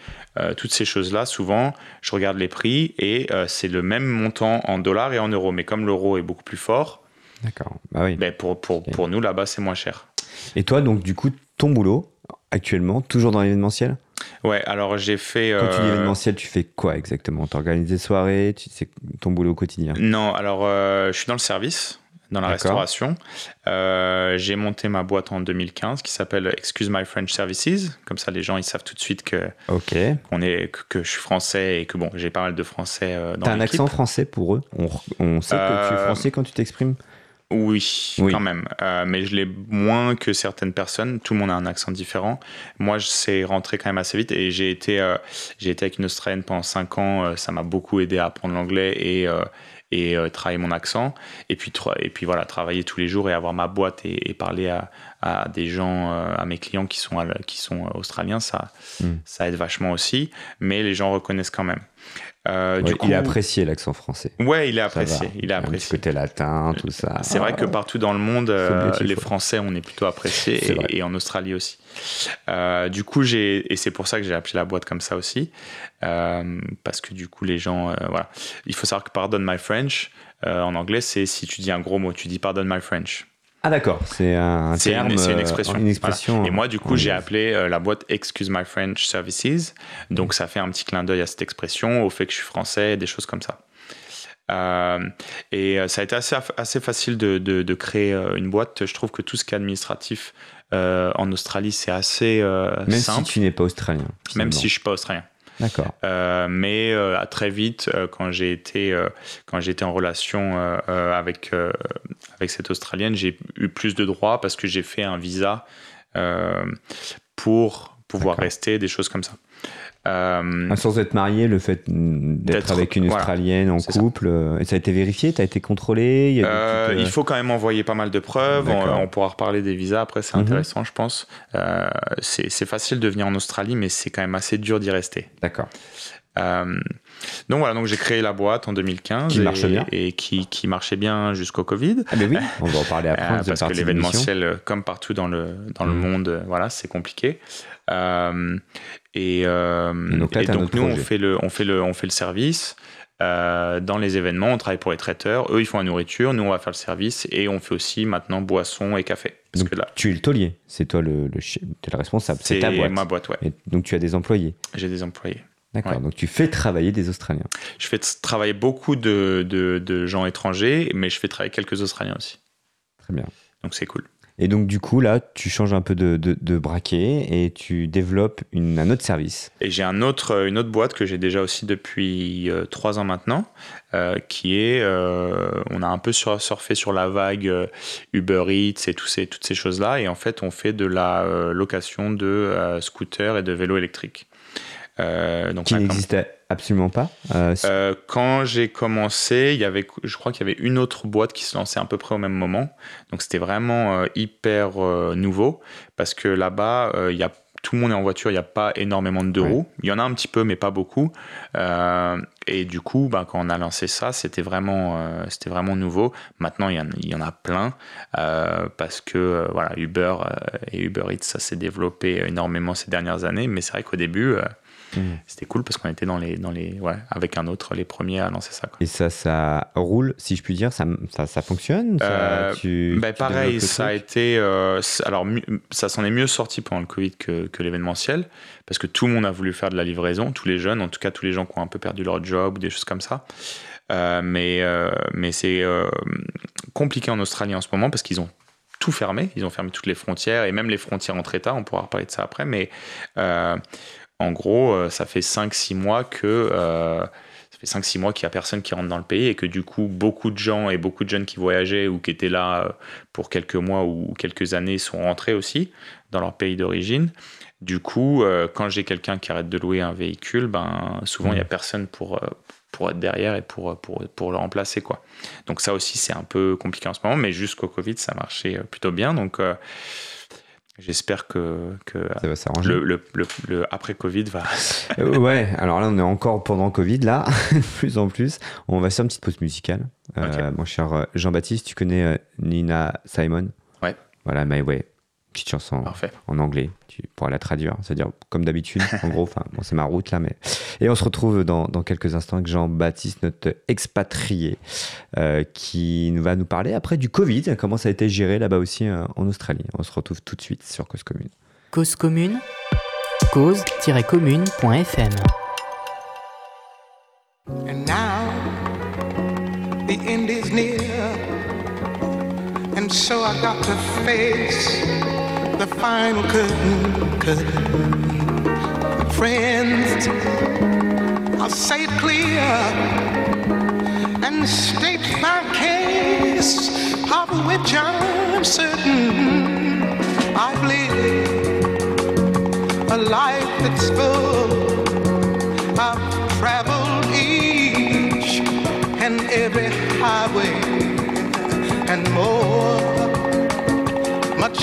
toutes ces choses-là, souvent, je regarde les prix et c'est le même montant en dollars et en euros. Mais comme l'euro est beaucoup plus fort, D'accord. Bah oui. pour, pour, pour nous, là-bas, c'est moins cher. Et toi, donc, du coup, ton boulot, actuellement, toujours dans l'événementiel? Ouais, alors j'ai fait. Quand tu dis euh, événementiel, tu fais quoi exactement? Tu organises des soirées tu, C'est ton boulot au quotidien? Non, alors euh, je suis dans le service, dans la restauration. Euh, j'ai monté ma boîte en 2015 qui s'appelle Excuse My French Services. Comme ça, les gens ils savent tout de suite que, on est, que, je suis français et que bon, j'ai pas mal de français dans T'as un accent français pour eux? On, on sait que tu es français quand tu t'exprimes? Oui, quand même. Euh, mais je l'ai moins que certaines personnes. Tout le monde a un accent différent. Moi, je sais rentrer quand même assez vite. Et j'ai été, euh, j'ai été avec une Australienne pendant 5 ans. Euh, ça m'a beaucoup aidé à apprendre l'anglais et, et travailler mon accent. Et puis, et puis voilà, travailler tous les jours et avoir ma boîte et, parler à, à, des gens, à mes clients qui sont, qui sont australiens, ça, hmm. ça aide vachement aussi. Mais les gens reconnaissent quand même. Euh, du coup, il a apprécié l'accent français. Ouais, il a apprécié. Il a apprécié. côté latin, tout ça. C'est vrai que partout dans le monde, euh, les Français, on est plutôt appréciés, et, en Australie aussi. Euh, du coup, j'ai et c'est pour ça que j'ai appelé la boîte comme ça aussi, parce que du coup, les gens, voilà. Il faut savoir que pardon my French en anglais, c'est si tu dis un gros mot, tu dis pardon my French. Ah d'accord, c'est un terme, c'est une expression. Une expression Et moi, du coup, j'ai appelé euh, la boîte Excuse My French Services. Donc, ça fait un petit clin d'œil à cette expression, au fait que je suis français, des choses comme ça. Euh, et euh, ça a été assez, assez facile de, de, créer une boîte. Je trouve que tout ce qui est administratif en Australie, c'est assez Même simple. si tu n'es pas australien. Même si je suis pas australien. D'accord. Euh, mais euh, très vite, euh, quand j'ai été, quand j'étais en relation avec, avec cette Australienne, j'ai eu plus de droits parce que j'ai fait un visa pour pouvoir rester, des choses comme ça. Euh, Sans être marié, le fait d'être avec une Australienne en couple, ça. Euh, ça. a été vérifié a été contrôlé il, euh, il, faut quand même envoyer pas mal de preuves. On, pourra reparler des visas après, c'est mhm. intéressant, je pense. c'est facile de venir en Australie, mais c'est quand même assez dur d'y rester. D'accord. donc voilà, donc j'ai créé la boîte en 2015 qui et, marche bien. et qui, qui, marchait bien jusqu'au Covid. Ah ben oui, on va en parler après. parce que l'événementiel, comme partout dans le dans le mhm. monde, voilà, c'est compliqué. Euh, et, euh, donc, nous, on fait, le, on, fait le, on fait le service. Euh, dans les événements, on travaille pour les traiteurs. Eux, ils font la nourriture. Nous, on va faire le service. Et on fait aussi maintenant boissons et café. donc, là, tu es le taulier. C'est toi le, le, es le responsable. C'est ta boîte. ma boîte, ouais. donc, tu as des employés. J'ai des employés. D'accord. Donc, tu fais travailler des Australiens. Je fais travailler beaucoup de, de, de gens étrangers, mais je fais travailler quelques Australiens aussi. Très bien. Donc, c'est cool. Et donc, du coup, là, tu changes un peu de, de, braquet et tu développes une, un autre service. Et j'ai un autre, une autre boîte que j'ai déjà aussi depuis euh, trois ans maintenant, euh, qui est, euh, on a un peu surfé sur la vague Uber Eats et tous ces, toutes ces choses-là. Et en fait, on fait de la location de scooters et de vélos électriques. donc, qui n'existait absolument pas. quand j'ai commencé, il y avait, je crois qu'il y avait une autre boîte qui se lançait à peu près au même moment. Donc c'était vraiment hyper nouveau parce que là-bas, il y a tout le monde est en voiture, il n'y a pas énormément de deux roues. Il y en a un petit peu, mais pas beaucoup. Euh, et du coup, bah, quand on a lancé ça, c'était vraiment, euh, c'était vraiment nouveau. Maintenant, il y en, il y en a plein euh, parce que voilà, Uber et Uber Eats, ça s'est développé énormément ces dernières années. Mais c'est vrai qu'au début, Mmh. C'était cool parce qu'on était dans les, dans les, ouais, avec un autre, les premiers à lancer ça. Et ça, ça roule, si je puis dire, ça, ça, ça fonctionne euh, bah, Pareil, ça a été. Euh, alors, ça s'en est mieux sorti pendant le Covid que, que l'événementiel parce que tout le monde a voulu faire de la livraison, tous les jeunes, en tout cas tous les gens qui ont un peu perdu leur job ou des choses comme ça. Euh, mais mais c'est compliqué en Australie en ce moment parce qu'ils ont tout fermé, ils ont fermé toutes les frontières et même les frontières entre États, on pourra reparler de ça après, mais en gros, euh, ça fait 5-6 mois que euh, ça fait 5-6 mois qu'il n'y a personne qui rentre dans le pays et que du coup, beaucoup de gens et beaucoup de jeunes qui voyageaient ou qui étaient là euh, pour quelques mois ou quelques années sont rentrés aussi dans leur pays d'origine. Du coup, quand j'ai quelqu'un qui arrête de louer un véhicule, ben, souvent il n'y a personne pour, pour être derrière et pour, pour, pour le remplacer. Quoi. Donc ça aussi, c'est un peu compliqué en ce moment, mais jusqu'au Covid, ça marchait plutôt bien. Donc J'espère que, que le, le, le, après Covid va. Euh, ouais, alors là, on est encore pendant Covid, là, de plus en plus. On va faire une petite pause musicale. Euh, mon cher euh, Jean-Baptiste, tu connais Nina Simon Ouais. Voilà, My Way petite chanson en anglais. Tu pourras la traduire, c'est-à-dire comme d'habitude, en gros. Enfin, bon, c'est ma route là, mais. Et on se retrouve dans, dans quelques instants avec Jean-Baptiste, notre expatrié, euh, qui va nous parler après du Covid, comment ça a été géré là-bas aussi euh, en Australie. On se retrouve tout de suite sur Cause Commune. Cause Commune, cause-commune.fm. And now, the end is near. And so I got to face the final curtain. curtain. Friends, I'll say it clear and state my case, of which I'm certain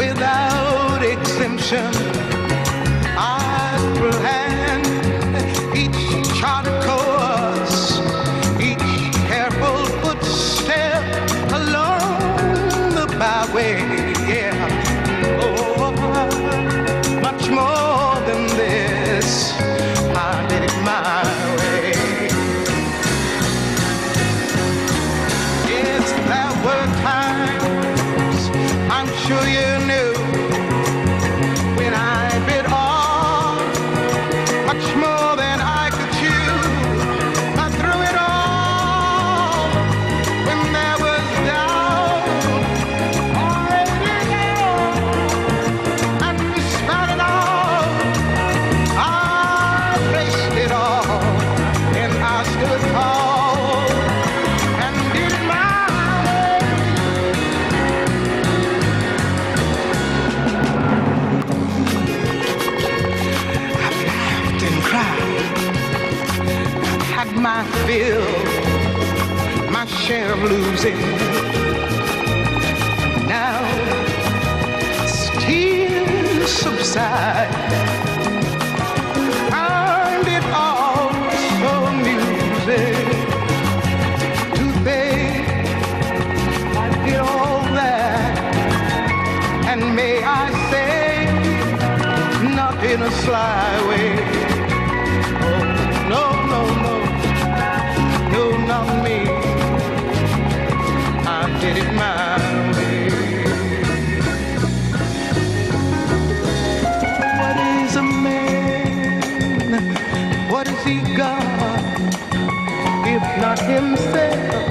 without exemption. I planned each my fill, my share of losing. Now, tears subside, himself.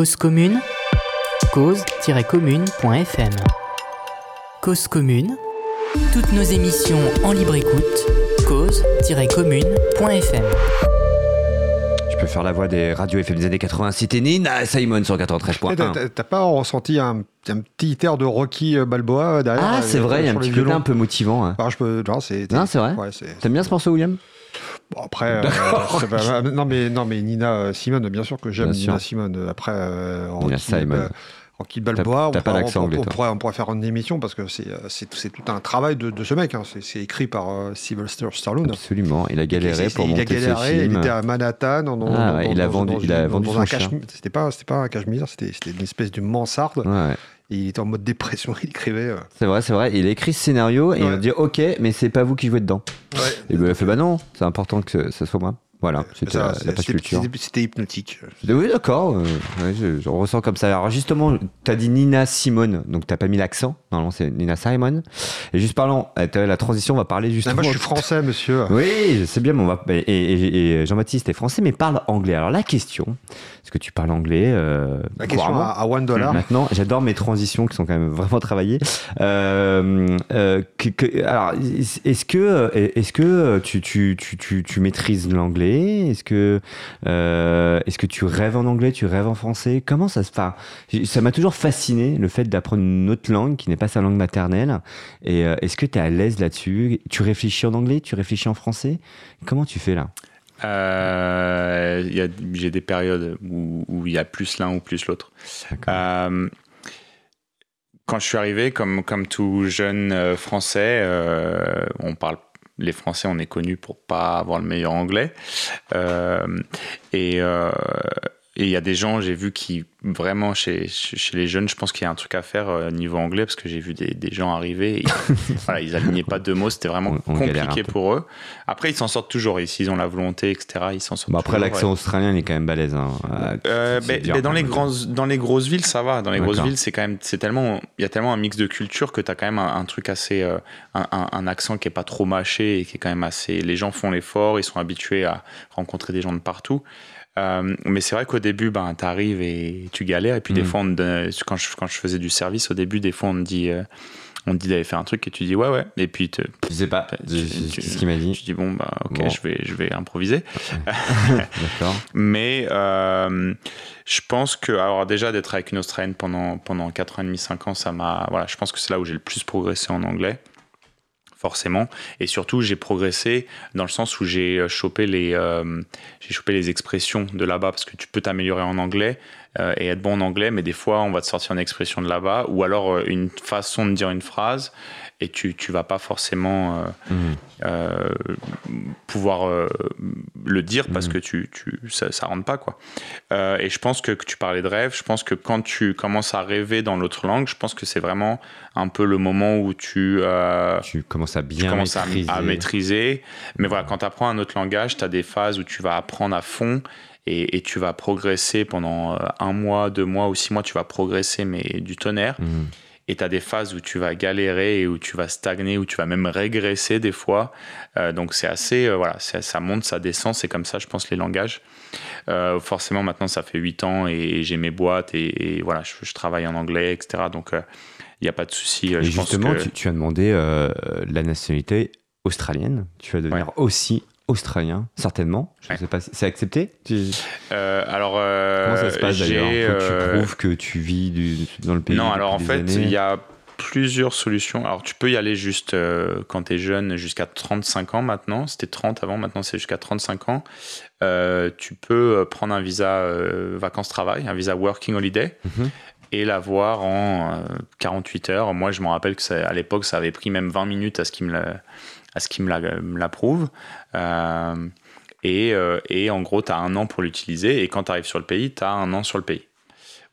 Cause commune, cause-commune.fm. Cause commune, toutes nos émissions en libre écoute, cause-commune.fm. Je peux faire la voix des radios FM des années 80, c'était Nina Simon sur 93.1. T'as pas ressenti un, petit air de Rocky euh, Balboa derrière Ah, c'est euh, vrai, il y a un petit côté un peu motivant. Hein. Bah, je peux, c'est, non, c'est vrai. T'aimes bien ce morceau, William? Après, euh, non, mais, non, mais Nina euh, Simone, bien sûr que j'aime Nina Simone. Après, euh, Nina Simone. Rocky Balboa, on, pas l'accent on, pourrait, on, pourrait, faire une émission parce que c'est tout un travail de, de ce mec. Hein. C'est écrit par Sylvester Stallone. Absolument, il a galéré pour monter Il a galéré, il était à Manhattan. Dans, ah, ouais, il a vendu, il a vendu son C'était pas, pas un cachemire, c'était une espèce de mansarde. Ouais il était en mode dépression, il écrivait. Euh. C'est vrai, c'est vrai. Il a écrit ce scénario et il a dit Ok, mais c'est pas vous qui jouez dedans. Et il a fait Bah non, c'est important que ce soit moi. Voilà, c'était la, C'était hypnotique. Oui, d'accord. Euh, je, ressens comme ça. Alors justement, tu as dit Nina Simone, donc t'as pas mis l'accent. Normalement, c'est Nina Simone. Et juste parlant, euh, la transition, on va parler justement. moi, je suis français, monsieur. oui, c'est bien, mais on va. Et, Jean-Baptiste est français, mais parle anglais. Alors la question, est-ce que tu parles anglais euh, La question à, one dollar. Maintenant, j'adore mes transitions qui sont quand même vraiment travaillées. alors, est-ce que, est-ce que tu, tu, tu, tu maîtrises l'anglais est-ce que, euh, est-ce que tu rêves en anglais, tu rêves en français? Comment ça se fait Ça m'a toujours fasciné le fait d'apprendre une autre langue qui n'est pas sa langue maternelle. Et euh, est-ce que tu es à l'aise là-dessus? Tu réfléchis en anglais, tu réfléchis en français? Comment tu fais là? Euh, J'ai des périodes où il y a plus l'un ou plus l'autre. quand je suis arrivé, comme, comme tout jeune français, on parle les Français, on est connus pour pas avoir le meilleur anglais. Euh, et euh, et il y a des gens, j'ai vu qui vraiment chez, chez les jeunes, je pense qu'il y a un truc à faire euh, niveau anglais parce que j'ai vu des, des, gens arriver, et, voilà, ils alignaient pas deux mots, c'était vraiment compliqué pour eux. Après, ils s'en sortent toujours, s'ils ont la volonté, etc., ils s'en sortent. Bah après, l'accent australien, il est quand même balèze. Hein. Euh, mais, dans les grands, dans les grosses villes, ça va. Dans les grosses villes, c'est quand même, c'est tellement, il y a tellement un mix de culture que tu as quand même un, truc assez, euh, un, un, accent qui est pas trop mâché et qui est quand même assez. Les gens font l'effort, ils sont habitués à rencontrer des gens de partout. Euh, mais c'est vrai qu'au début, ben, tu arrives et tu galères. Et puis, des mm. fois, quand, je, quand je faisais du service, au début, des fois, on me dit. Euh, on te dit d'aller faire un truc et tu dis ouais ouais et puis tu sais pas c'est ce qu'il m'a dit je dis bon bah ok je vais je vais improviser d'accord mais euh, je pense que alors déjà d'être avec une Australienne pendant pendant 4 ans et demi 5 ans ça m'a voilà je pense que c'est là où j'ai le plus progressé en anglais forcément. Et surtout, j'ai progressé dans le sens où j'ai euh, chopé les, euh, j'ai chopé les expressions de là-bas parce que tu peux t'améliorer en anglais euh, et être bon en anglais, mais des fois, on va te sortir une expression de là-bas ou alors une façon de dire une phrase et tu tu vas pas forcément euh, mmh. euh, pouvoir euh, le dire parce mmh. que tu, tu ça, ça rentre pas quoi et je pense que, que, tu parlais de rêve je pense que quand tu commences à rêver dans l'autre langue je pense que c'est vraiment un peu le moment où tu tu commences à bien maîtriser. À, maîtriser mais voilà quand tu apprends un autre langage tu as des phases où tu vas apprendre à fond et, et, tu vas progresser pendant un mois, deux mois ou six mois, tu vas progresser, mais du tonnerre. Mmh et tu as des phases où tu vas galérer et où tu vas stagner, où tu vas même régresser des fois. Euh, donc c'est assez, euh, voilà, ça monte, ça descend, c'est comme ça, je pense, les langages. Euh, forcément, maintenant, ça fait 8 ans et, j'ai mes boîtes et, voilà, je, travaille en anglais, etc. Donc il n'y a pas de souci. Justement, tu, as demandé la nationalité australienne. Tu vas devenir aussi australien, certainement. Je sais pas, c'est accepté euh, Alors, euh, comment ça se passe d'ailleurs Tu euh, prouves que tu vis dans le pays Non, alors en fait, il y a plusieurs solutions. Alors, tu peux y aller juste quand tu es jeune, jusqu'à 35 ans maintenant. C'était 30 avant, maintenant c'est jusqu'à 35 ans. tu peux prendre un visa vacances-travail, un visa working holiday. Mhm. Et l'avoir en 48 heures. Moi, je me rappelle que à l'époque, ça avait pris même 20 minutes à ce qu'il me à ce qui me l'approuve. Euh, et, euh, et, en gros, tu as un an pour l'utiliser. Et quand tu arrives sur le pays, tu as un an sur le pays.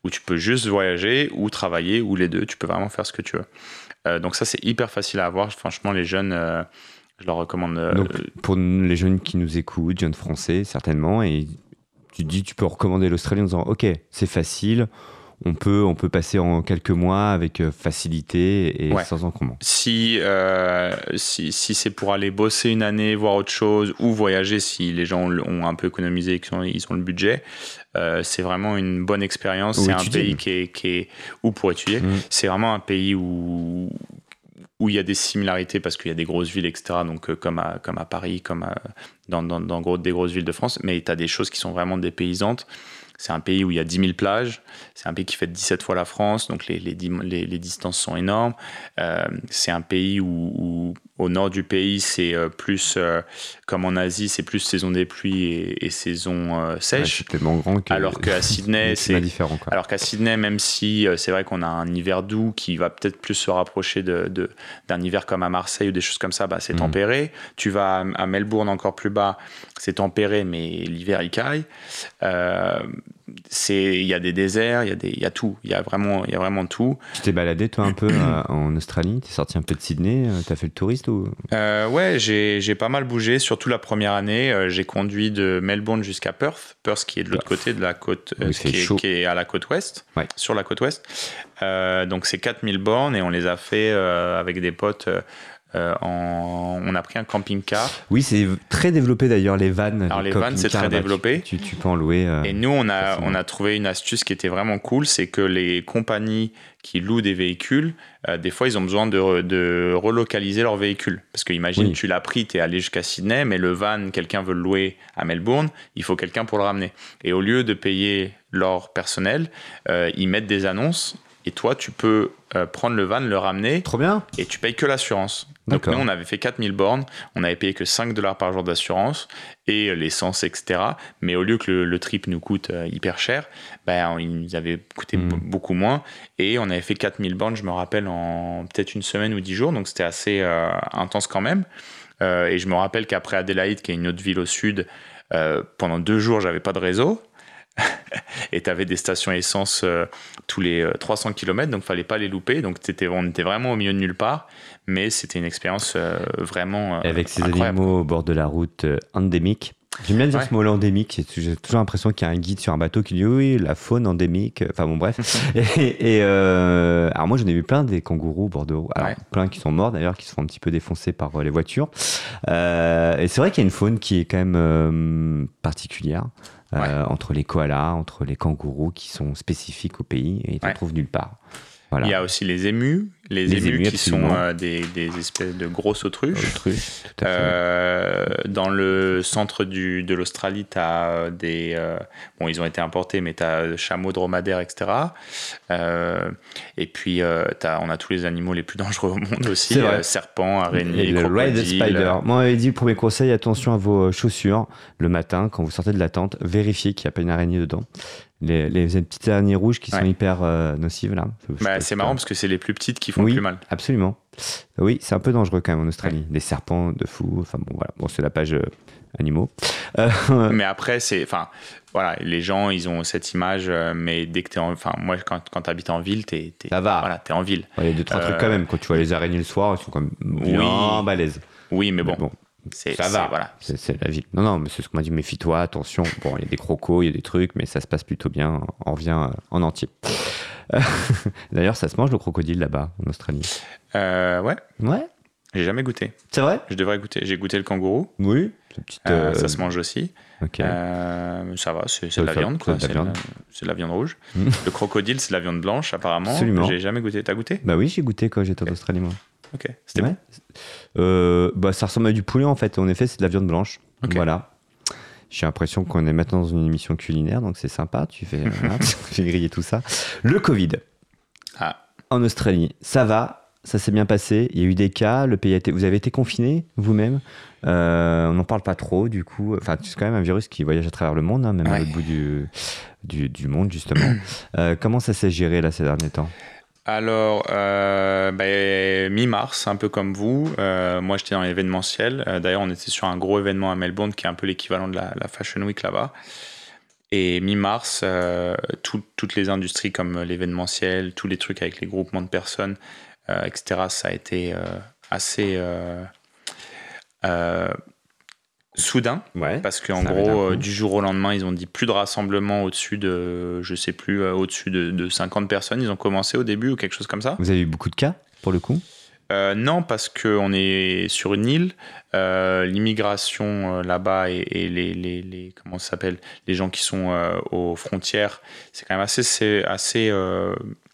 Où tu peux juste voyager ou travailler, ou les deux. Tu peux vraiment faire ce que tu veux. Euh, donc ça, c'est hyper facile à avoir. Franchement, les jeunes, je leur recommande. Pour les jeunes qui nous écoutent, jeunes français, certainement, et tu dis, tu peux recommander l'Australie en disant, OK, c'est facile on peut, on peut passer en quelques mois avec euh, facilité et sans encombrement. Si, euh, si, si c'est pour aller bosser une année, voir autre chose, ou voyager si les gens ont un peu économisé et qu'ils ont, le budget, euh, c'est vraiment une bonne expérience. C'est un pays qui est, qui est, ou pour étudier, mmh. c'est vraiment un pays où où il y a des similarités parce qu'il y a des grosses villes, etc. Donc, comme, à, comme à Paris, comme dans, dans, dans gros, des grosses villes de France, mais tu as des choses qui sont vraiment dépaysantes. C'est un pays où il y a 10 000 plages. C'est un pays qui fait 17 fois la France, donc les, les, les, distances sont énormes. Euh, c'est un pays où, au nord du pays, c'est euh, plus, euh, comme en Asie, c'est plus saison des pluies et, saison sèche. c'est tellement grand alors qu'à Sydney, c'est différent. Alors qu'à Sydney, même si c'est vrai qu'on a un hiver doux qui va peut-être plus se rapprocher d'un de, d'un hiver comme à Marseille ou des choses comme ça, bah, c'est mm. tempéré. Tu vas à Melbourne encore plus bas, c'est tempéré, mais l'hiver il caille il y a des déserts, il y a des il y a tout, il y a vraiment il y a vraiment tout. Tu t'es baladé toi un peu euh, en Australie, tu es sorti un peu de Sydney, euh, tu as fait le touriste ou? Euh, Ouais, j'ai pas mal bougé, surtout la première année, j'ai conduit de Melbourne jusqu'à Perth, Perth qui est de l'autre côté de la côte qui, est, qui, est, à la côte ouest, sur la côte ouest. donc c'est 4000 bornes et on les a fait avec des potes euh, on a pris un camping-car. Oui, c'est très développé d'ailleurs, les vannes. Alors, les vannes, c'est très développé. Tu, peux en louer. Euh, et nous, on a, on a trouvé une astuce qui était vraiment cool c'est que les compagnies qui louent des véhicules, euh, des fois, ils ont besoin de, de relocaliser leur véhicule. Parce que imagine, tu l'as pris, tu es allé jusqu'à Sydney, mais le van, quelqu'un veut le louer à Melbourne, il faut quelqu'un pour le ramener. Et au lieu de payer leur personnel, ils mettent des annonces et toi, tu peux prendre le van, le ramener. Trop bien. Et tu payes que l'assurance. Donc nous, on avait fait 4000 bornes, on avait payé que 5 dollars par jour d'assurance et l'essence, etc. Mais au lieu que le, trip nous coûte euh, hyper cher, ben, il nous avait coûté hmm. beaucoup moins. Et on avait fait 4000 bornes, je me rappelle, en peut-être une semaine ou 10 jours. Donc c'était assez euh, intense quand même. Euh, et je me rappelle qu'après Adélaïde, qui est une autre ville au sud, pendant deux jours, j'avais pas de réseau. et tu avais des stations essence tous les 300 km, donc fallait pas les louper. Donc étais, on était vraiment au milieu de nulle part mais c'était une expérience euh, vraiment. Euh, avec ces animaux au bord de la route euh, endémique. J'aime bien dire ce mot endémique. J'ai toujours l'impression qu'il y a un guide sur un bateau qui dit oui, la faune endémique. Enfin bon, bref. et, alors moi, j'en ai vu plein des kangourous au bord de route. Plein qui sont morts d'ailleurs, qui se font un petit peu défoncer par les voitures. et c'est vrai qu'il y a une faune qui est quand même particulière. Entre les koalas, entre les kangourous qui sont spécifiques au pays et ils ne trouvent nulle part. Il y a aussi les émus. les, émus, qui sont euh, des, espèces de grosses autruches. Euh, dans le centre du, de l'Australie, tu as euh, des. bon, ils ont été importés, mais tu as chameaux, dromadaires, etc. et puis, as, on a tous les animaux les plus dangereux au monde aussi serpents, araignées, crocodiles. spider. Moi, on avait dit, premier conseil, attention à vos chaussures le matin quand vous sortez de la tente. Vérifiez qu'il n'y a pas une araignée dedans les, les, petites araignées rouges qui sont hyper euh, nocives là. Bah, c'est marrant parce que c'est les plus petites qui font le plus mal. Absolument. Oui, c'est un peu dangereux quand même en Australie. Des serpents de fou. Enfin bon, voilà. Bon, c'est la page euh, animaux. Euh, mais après, c'est, enfin, voilà, les gens, ils ont cette image. mais dès que t'es, en, enfin, moi, quand, quand t'habites en ville, t'es, es, ça va. Voilà, t'es en ville. Il y a deux trois trucs quand même. Quand tu vois les araignées le soir, ils sont comme bien oui. balèzes. Oui, mais bon ça va. Voilà. C'est la vie. Non, non, mais c'est ce qu'on m'a dit. Méfie-toi, attention. Bon, il y a des crocos, il y a des trucs, mais ça se passe plutôt bien. On revient euh, en entier. D'ailleurs, ça se mange le crocodile là-bas, en Australie? Euh, Ouais. Ouais. J'ai jamais goûté. C'est vrai? Je devrais goûter. J'ai goûté le kangourou. Oui. Euh, ça se mange aussi. ça va, c'est de la viande. C'est de, la viande rouge. Mm. le crocodile, c'est de la viande blanche, apparemment. J'ai jamais goûté. T'as goûté? Bah oui, j'ai goûté quand j'étais en Australie, moi. Ok. C'était bon euh, bah, Ça ressemble à du poulet en fait. En effet, c'est de la viande blanche. Voilà. J'ai l'impression qu'on est maintenant dans une émission culinaire, donc c'est sympa. Tu fais, tu griller tout ça. Le Covid. Ah. En Australie, ça va, ça s'est bien passé. Il y a eu des cas. Le pays a été. Vous avez été confiné vous-même. Euh, on n'en parle pas trop, du coup. Enfin, c'est quand même un virus qui voyage à travers le monde, hein, même au bout du, du, du monde justement. Euh, comment ça s'est géré là ces derniers temps? Alors, euh, ben, mi-mars, un peu comme vous. Euh, moi, j'étais dans l'événementiel. Euh, d'ailleurs, on était sur un gros événement à Melbourne qui est un peu l'équivalent de la, Fashion Week là-bas. Et mi-mars, toutes les industries comme l'événementiel, tous les trucs avec les groupements de personnes, etc., ça a été assez soudain. parce qu'en gros, euh, du jour au lendemain, ils ont dit plus de rassemblement au-dessus de, je sais plus, euh, au-dessus de, 50 personnes. Ils ont commencé au début ou quelque chose comme ça. Vous avez eu beaucoup de cas pour le coup? Euh, non, parce qu'on est sur une île. L'immigration là-bas et, les, les, les, comment s'appelle les gens qui sont aux frontières, c'est quand même assez, assez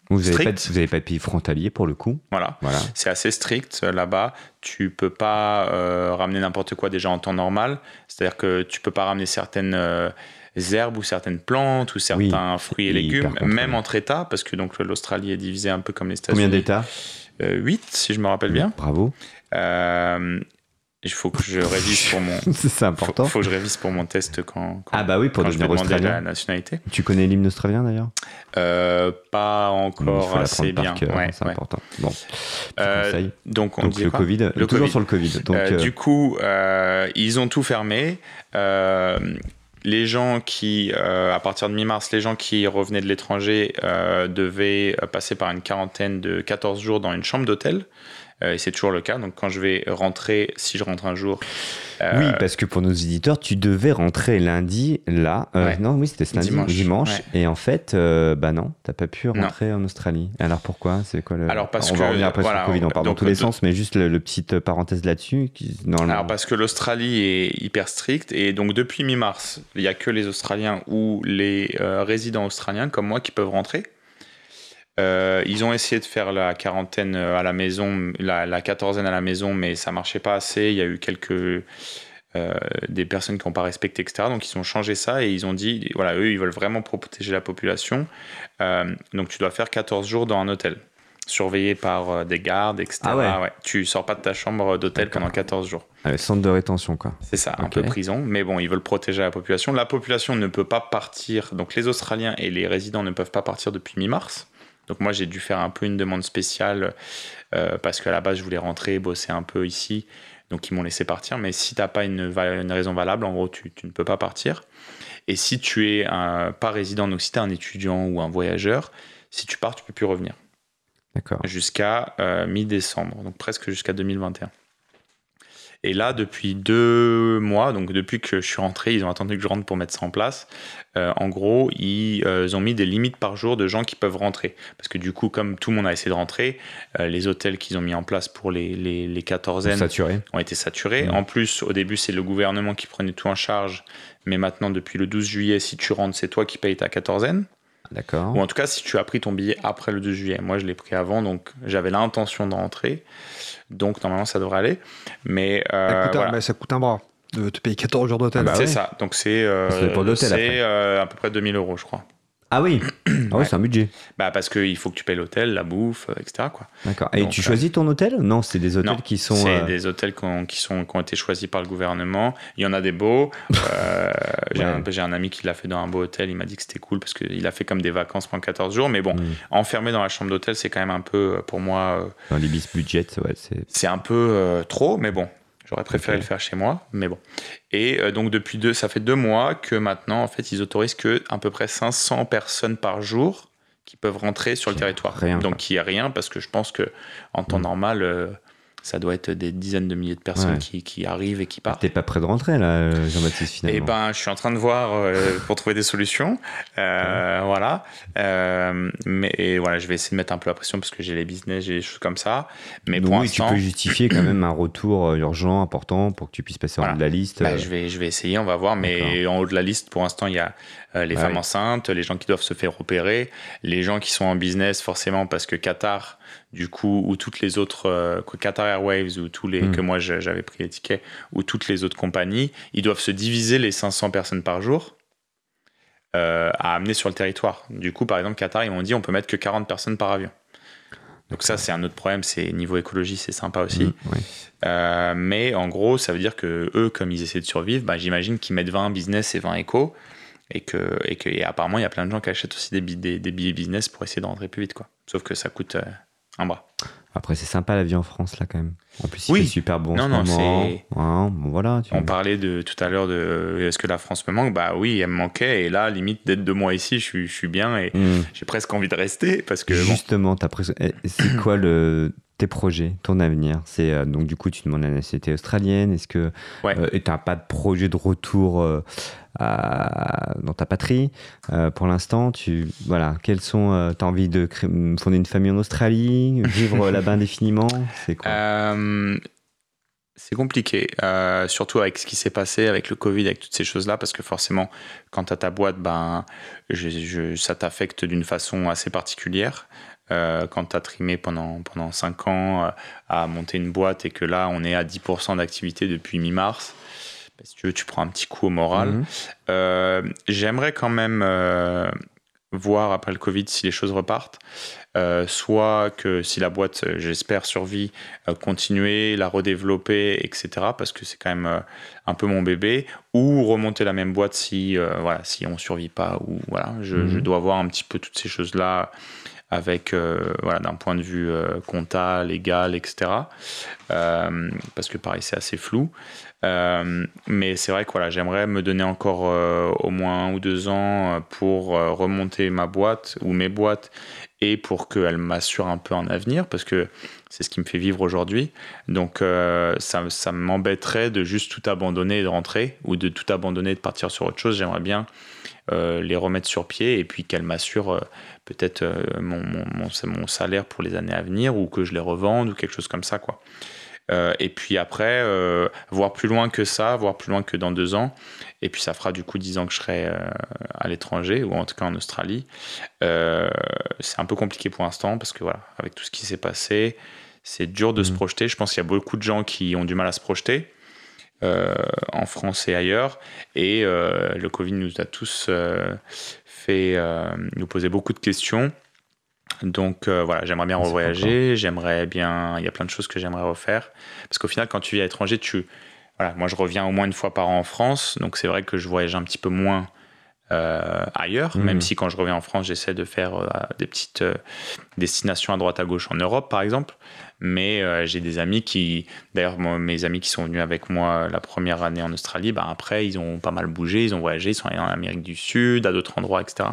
vous n'avez pas, de pays frontalier pour le coup. Voilà. voilà. C'est assez strict euh, là-bas. Tu peux pas euh, ramener n'importe quoi déjà en temps normal. C'est-à-dire que tu peux pas ramener certaines euh, herbes ou certaines plantes ou certains fruits et légumes, même entre États, parce que donc l'Australie est divisée un peu comme les États-Unis. Combien d'États 8, si je me rappelle bien. Bravo. Il faut que je révise pour mon. c'est important. Il faut, que je révise pour mon test quand. ah bah oui, pour devenir australien. la nationalité. Tu connais l'hymne australien d'ailleurs? Euh, Pas encore assez bien. ouais, c'est important. Bon. Euh, donc on donc le Covid. Le toujours sur le Covid. Donc, euh, Du coup, ils ont tout fermé. les gens qui, à partir de mi-mars, les gens qui revenaient de l'étranger devaient passer par une quarantaine de 14 jours dans une chambre d'hôtel. Euh, et c'est toujours le cas. Donc quand je vais rentrer, si je rentre un jour. Euh, oui, parce que pour nos éditeurs, tu devais rentrer lundi là. Euh, non, oui, c'était lundi, dimanche. dimanche Et en fait, bah non, t'as pas pu rentrer en Australie. Alors pourquoi? C'est quoi le... Alors parce on que va revenir après sur le Covid, on parle dans tous les sens, mais juste le, petite parenthèse là-dessus. Qui, Alors parce que l'Australie est hyper stricte et donc depuis mi-mars, il y a que les Australiens ou les résidents australiens comme moi qui peuvent rentrer. Euh, ils ont essayé de faire la quarantaine euh, à la maison, la, quatorzaine à la maison, mais ça marchait pas assez. Il y a eu quelques euh, des personnes qui n'ont pas respecté, etc. Donc ils ont changé ça et ils ont dit, voilà, eux, ils veulent vraiment protéger la population. donc tu dois faire 14 jours dans un hôtel, surveillé par des gardes, etc. Ah ouais. ouais. Tu sors pas de ta chambre d'hôtel pendant 14 jours. Ah centre de rétention, quoi. C'est ça, un peu prison. Mais bon, ils veulent protéger la population. La population ne peut pas partir, donc les Australiens et les résidents ne peuvent pas partir depuis mi-mars. Donc moi j'ai dû faire un peu une demande spéciale euh, parce qu'à la base je voulais rentrer, bosser un peu ici. Donc ils m'ont laissé partir. Mais si tu n'as pas une, raison valable, en gros tu, ne peux pas partir. Et si tu es un, pas résident, donc si tu es un étudiant ou un voyageur, si tu pars tu peux plus revenir. D'accord. Jusqu'à euh, mi-décembre, donc presque jusqu'à 2021. Et là, depuis deux mois, donc depuis que je suis rentré, ils ont attendu que je rentre pour mettre ça en place. Euh, en gros, ils, euh, ont mis des limites par jour de gens qui peuvent rentrer. Parce que du coup, comme tout le monde a essayé de rentrer, euh, les hôtels qu'ils ont mis en place pour les, les, les quatorzaines ont été saturés. Mmh. En plus, au début, c'est le gouvernement qui prenait tout en charge. Mais maintenant, depuis le 12 juillet, si tu rentres, c'est toi qui payes ta quatorzaine. D'accord. Ou en tout cas, si tu as pris ton billet après le 2 juillet. Moi, je l'ai pris avant, donc j'avais l'intention de rentrer. Donc, normalement, ça devrait aller. Mais, ça, coûte un, ça coûte un bras de te payer 14 jours d'hôtel. Ah bah c'est ça. Donc, c'est euh, euh, à peu près 2000 euros, je crois. Ah oui, ah ouais. c'est un budget. Bah parce qu'il faut que tu payes l'hôtel, la bouffe, etc. D'accord. Et tu choisis ton hôtel? Non, c'est des hôtels qui sont. C'est euh, des hôtels qui ont, qui, sont, qui ont été choisis par le gouvernement. Il y en a des beaux. Euh, j'ai un, ami qui l'a fait dans un beau hôtel. Il m'a dit que c'était cool parce qu'il a fait comme des vacances pendant 14 jours. Mais bon, mm. enfermé dans la chambre d'hôtel, c'est quand même un peu pour moi. Euh, dans l'Ibis budget, ouais. C'est un peu trop, mais bon, J'aurais préféré le faire chez moi, mais bon. Et euh, donc depuis deux, ça fait deux mois que maintenant, en fait, ils autorisent que à peu près 500 personnes par jour qui peuvent rentrer sur le territoire. donc il n'y a rien parce que je pense que en temps mm. normal, euh, ça doit être des dizaines de milliers de personnes qui, qui, arrivent et qui partent. T'es pas prêt de rentrer là, Jean-Baptiste finalement Eh ben, je suis en train de voir euh, pour trouver des solutions. Euh, voilà. Euh, mais voilà, je vais essayer de mettre un peu la pression parce que j'ai les business, j'ai des choses comme ça. Mais pour oui, tu peux justifier quand même un retour urgent, important pour que tu puisses passer en haut de la liste. Bah, je vais, je vais essayer, on va voir. Mais en haut de la liste, pour l'instant, il y a les femmes enceintes, les gens qui doivent se faire opérer, les gens qui sont en business forcément parce que Qatar du coup, ou toutes les autres, euh, Qatar Airways, ou tous les, hmm. que moi j'avais pris les tickets, ou toutes les autres compagnies, ils doivent se diviser les 500 personnes par jour euh, à amener sur le territoire. Du coup, par exemple, Qatar, ils m'ont dit on peut mettre que 40 personnes par avion. Donc ça, c'est un autre problème, c'est niveau écologie, c'est sympa aussi. Hmm, euh, mais en gros, ça veut dire que eux, comme ils essaient de survivre, bah, j'imagine qu'ils mettent 20 business et 20 éco, et que, et que apparemment, il y a plein de gens qui achètent aussi des, des, billets business pour essayer de rentrer plus vite. Quoi. Sauf que ça coûte Après, c'est sympa la vie en France, là, quand même. En plus, oui. super bon. Non, non, c'est. bon, voilà, On parlait de, tout à l'heure de est-ce que la France me manque? Bah oui, elle me manquait. Et là, limite, d'être deux mois ici, je suis, je suis bien et hmm. j'ai presque envie de rester. parce que Justement, eh, c'est quoi le, tes projets, ton avenir? C'est euh, donc du coup tu demandes la nationalité australienne. Est-ce que ouais. euh, tu n'as pas de projet de retour euh, dans ta patrie. Pour l'instant Tu voilà, quels sont T'as envie de fonder une famille en Australie, vivre là-bas indéfiniment? C'est quoi? C'est compliqué, surtout avec ce qui s'est passé avec le Covid, avec toutes ces choses-là, parce que forcément, quand tu as ta boîte, ben, je, ça t'affecte d'une façon assez particulière. Euh, quand tu as trimé pendant, pendant 5 ans euh, à monter une boîte et que là, on est à 10% d'activité depuis mi-mars, si tu veux, tu prends un petit coup au moral. Mhm. Euh, j'aimerais quand même voir après le Covid si les choses repartent. soit que si la boîte, j'espère, survit, continuer, la redévelopper, etc. Parce que c'est quand même un peu mon bébé. Ou remonter la même boîte si, voilà, si on survit pas. Ou voilà, je, je, mhm. dois voir un petit peu toutes ces choses-là avec euh, voilà d'un point de vue euh, comptable, légal, etc. Euh, parce que pareil c'est assez flou. Mais c'est vrai que voilà, j'aimerais me donner encore au moins un ou deux ans pour remonter ma boîte ou mes boîtes et pour qu'elle m'assure un peu un avenir parce que c'est ce qui me fait vivre aujourd'hui. Donc ça, ça m'embêterait de juste tout abandonner et de rentrer ou de tout abandonner et de partir sur autre chose. J'aimerais bien les remettre sur pied et puis qu'elle m'assure peut-être euh, mon, mon, mon, salaire pour les années à venir ou que je les revende ou quelque chose comme ça. quoi. Euh, et puis après, euh, voir plus loin que ça, voir plus loin que dans deux ans. Et puis ça fera du coup dix ans que je serai à l'étranger ou en tout cas en Australie. c'est un peu compliqué pour l'instant parce que voilà, avec tout ce qui s'est passé, c'est dur de se mmh. projeter. Je pense qu'il y a beaucoup de gens qui ont du mal à se projeter. en France et ailleurs. Et le Covid nous a tous fait euh, nous poser beaucoup de questions. Donc euh, voilà, j'aimerais bien revoyager, j'aimerais bien, il y a plein de choses que j'aimerais refaire. Parce qu'au final, quand tu vis à l'étranger, tu, voilà, moi je reviens au moins une fois par an en France, donc c'est vrai que je voyage un petit peu moins euh, ailleurs, mmh. même si quand je reviens en France, j'essaie de faire des petites destinations à droite à gauche en Europe, par exemple. Mais j'ai des amis qui, d'ailleurs, mes amis qui sont venus avec moi la première année en Australie, bah, après, ils ont pas mal bougé, ils ont voyagé, ils sont allés en Amérique du Sud, à d'autres endroits, etc.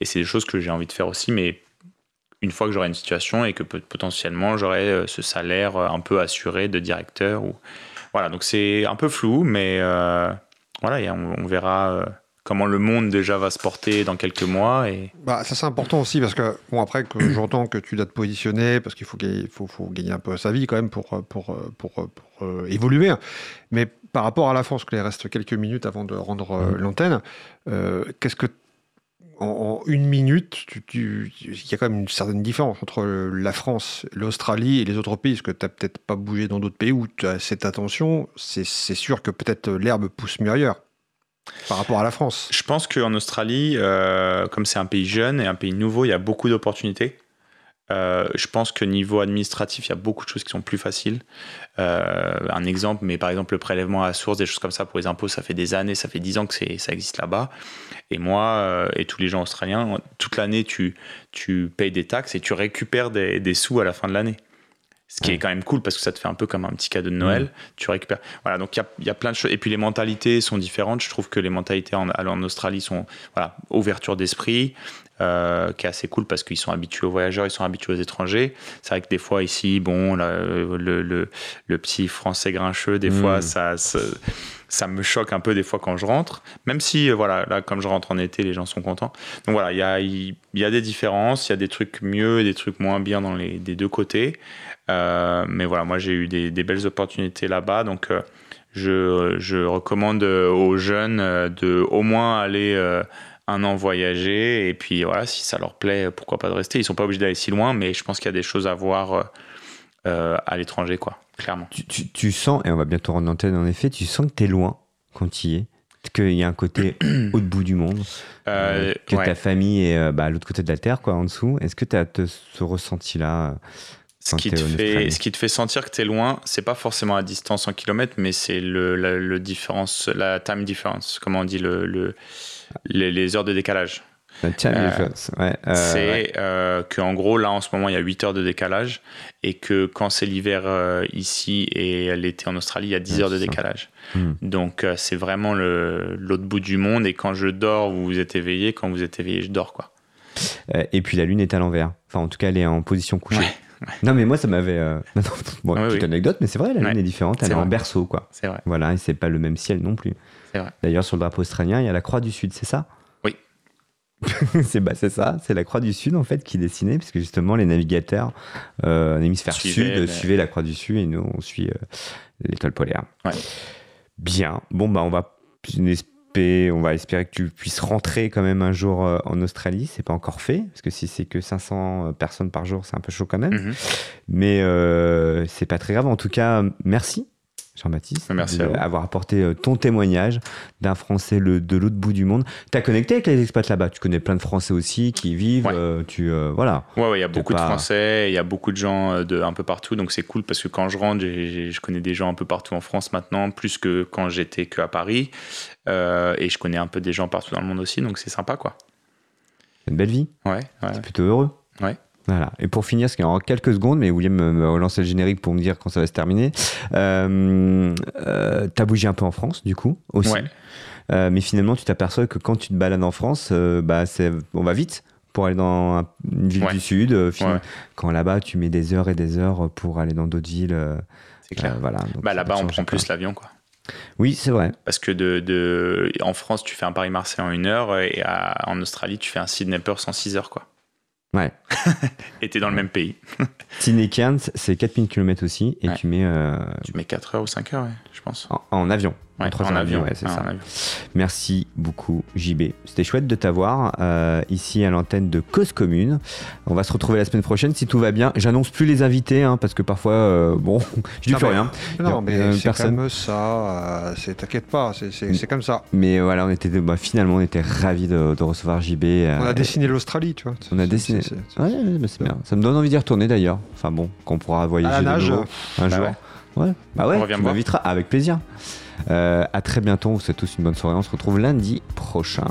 Et c'est des choses que j'ai envie de faire aussi, mais une fois que j'aurai une situation et que potentiellement j'aurai ce salaire un peu assuré de directeur. Ou... Voilà, donc c'est un peu flou, mais voilà, on, on verra comment le monde déjà va se porter dans quelques mois. Et... Bah, ça c'est important aussi parce que, bon après, que j'entends que tu dois te positionner parce qu'il faut, faut, faut, gagner un peu sa vie quand même pour, pour, pour, pour, euh, évoluer. Mais par rapport à la France, qu'il reste quelques minutes avant de rendre euh, l'antenne, euh, qu'est-ce que en, une minute, il y a quand même une certaine différence entre la France, l'Australie et les autres pays, parce que tu n'as peut-être pas bougé dans d'autres pays où tu as cette attention. C'est sûr que peut-être l'herbe pousse mieux ailleurs par rapport à la France. Je pense qu'en Australie, euh, comme c'est un pays jeune et un pays nouveau, il y a beaucoup d'opportunités. Euh, je pense que niveau administratif, il y a beaucoup de choses qui sont plus faciles. Euh, un exemple, mais par exemple le prélèvement à la source, des choses comme ça pour les impôts, ça fait des années, ça fait 10 ans que ça existe là-bas. Et moi euh, et tous les gens australiens, toute l'année, tu, tu payes des taxes et tu récupères des sous à la fin de l'année. Ce qui est quand même cool parce que ça te fait un peu comme un petit cadeau de Noël. Tu récupères. Voilà, donc il y a, y a, plein de choses. Et puis les mentalités sont différentes. Je trouve que les mentalités en, en Australie sont voilà, ouverture d'esprit, euh, qui est assez cool parce qu'ils sont habitués aux voyageurs, ils sont habitués aux étrangers. C'est vrai que des fois ici, bon, le, le, le, petit français grincheux, des fois, mm. ça, ça, ça, me choque un peu des fois quand je rentre. Même si, euh, voilà, là, comme je rentre en été, les gens sont contents. Donc voilà, il y a, y, y a des différences, il y a des trucs mieux et des trucs moins bien dans les des deux côtés. Euh, mais voilà, moi j'ai eu des, belles opportunités là-bas, donc euh, je, recommande euh, aux jeunes de au moins aller un an voyager et puis voilà, si ça leur plaît, pourquoi pas de rester? Ils sont pas obligés d'aller si loin, mais je pense qu'il y a des choses à voir à l'étranger, quoi, clairement. Tu, sens, et on va bientôt rendre l'antenne en effet, tu sens que tu es loin quand tu y es qu'il y a un côté au bout du monde, que ta famille est bah, à l'autre côté de la Terre, quoi, en dessous. Est-ce que tu as ce ressenti-là ce qui, te fait, ce qui te fait sentir que tu es loin, c'est pas forcément la distance en kilomètres, mais c'est le, la, différence, la time difference, comment on dit, le, le les, heures de décalage. La time euh, difference, ouais. Euh, c'est euh, qu'en gros, là, en ce moment, il y a 8 heures de décalage et que quand c'est l'hiver ici et l'été en Australie, il y a 10 heures de décalage. Hmm. Donc, c'est vraiment l'autre bout du monde et quand je dors, vous êtes éveillé, quand vous êtes éveillé, je dors, quoi. et puis la lune est à l'envers. Enfin, en tout cas, elle est en position couchée. Non, mais moi, ça m'avait. Euh... bon, petite anecdote, mais c'est vrai, la lune est différente. Elle est, en berceau, quoi. C'est vrai. Voilà, et c'est pas le même ciel non plus. C'est vrai. D'ailleurs, sur le drapeau australien, il y a la croix du Sud, c'est ça? Oui. c'est bah, ça, c'est la croix du Sud, en fait, qui est dessinée, puisque justement, les navigateurs euh, en hémisphère sud suivaient la croix du Sud et nous, on suit euh, l'étoile polaire. Ouais. Bien. Bon, bah, on va on va espérer que tu puisses rentrer quand même un jour euh, en Australie. C'est pas encore fait, parce que si c'est que 500 euh, personnes par jour, c'est un peu chaud quand même. Mhm. Mais euh, c'est pas très grave. En tout cas, merci Jean-Baptiste, Merci d'avoir apporté euh, ton témoignage d'un Français le, de l'autre bout du monde. Tu as connecté avec les expats là-bas? Tu connais plein de Français aussi qui vivent. Euh, tu, euh, voilà. Ouais, il y a beaucoup de Français, il y a beaucoup de gens de un peu partout. Donc c'est cool parce que quand je rentre, je connais des gens un peu partout en France maintenant, plus que quand j'étais que à Paris. et je connais un peu des gens partout dans le monde aussi. Donc c'est sympa, quoi. C'est une belle vie. Ouais. ouais. C'est plutôt heureux. Ouais. Voilà. Et pour finir, ce qui est en quelques secondes, mais William me relancer le générique pour me dire quand ça va se terminer. Euh, euh, T'as bougé un peu en France, du coup, aussi. Euh, mais finalement, tu t'aperçois que quand tu te balades en France, euh, bah, on va vite pour aller dans une ville du Sud. Euh, quand là-bas, tu mets des heures et des heures pour aller dans d'autres villes. c'est clair. voilà. bah, là-bas, on prend plus l'avion, quoi. Oui, c'est vrai. Parce que de, de, en France, tu fais un Paris-Marseille en une heure et en Australie, tu fais un Sydney-Perth en six heures, quoi. Ouais. et t'es dans le même pays. Cairns, c'est 4000 km aussi, et tu mets. Euh, tu mets 4 heures ou 5 heures, je pense. En, avion. Ouais, en, avion, ouais, c'est ça. Merci beaucoup, JB. C'était chouette de t'avoir euh, ici à l'antenne de Cause Commune. On va se retrouver la semaine prochaine si tout va bien. J'annonce plus les invités, hein, parce que parfois, euh, bon, je dis plus rien. Non, mais c'est comme ça. T'inquiète pas, c'est comme ça. Mais voilà, on était bah, finalement, on était ravis de, recevoir JB. on a dessiné l'Australie, tu vois. On a dessiné. Ouais, c'est bien. Ça me donne envie d'y retourner d'ailleurs. Enfin bon, qu'on pourra voyager à la nage. un bah jour. Ouais. Bah ouais, on m'invitera avec plaisir. Euh, à très bientôt. On vous souhaite tous une bonne soirée. On se retrouve lundi prochain.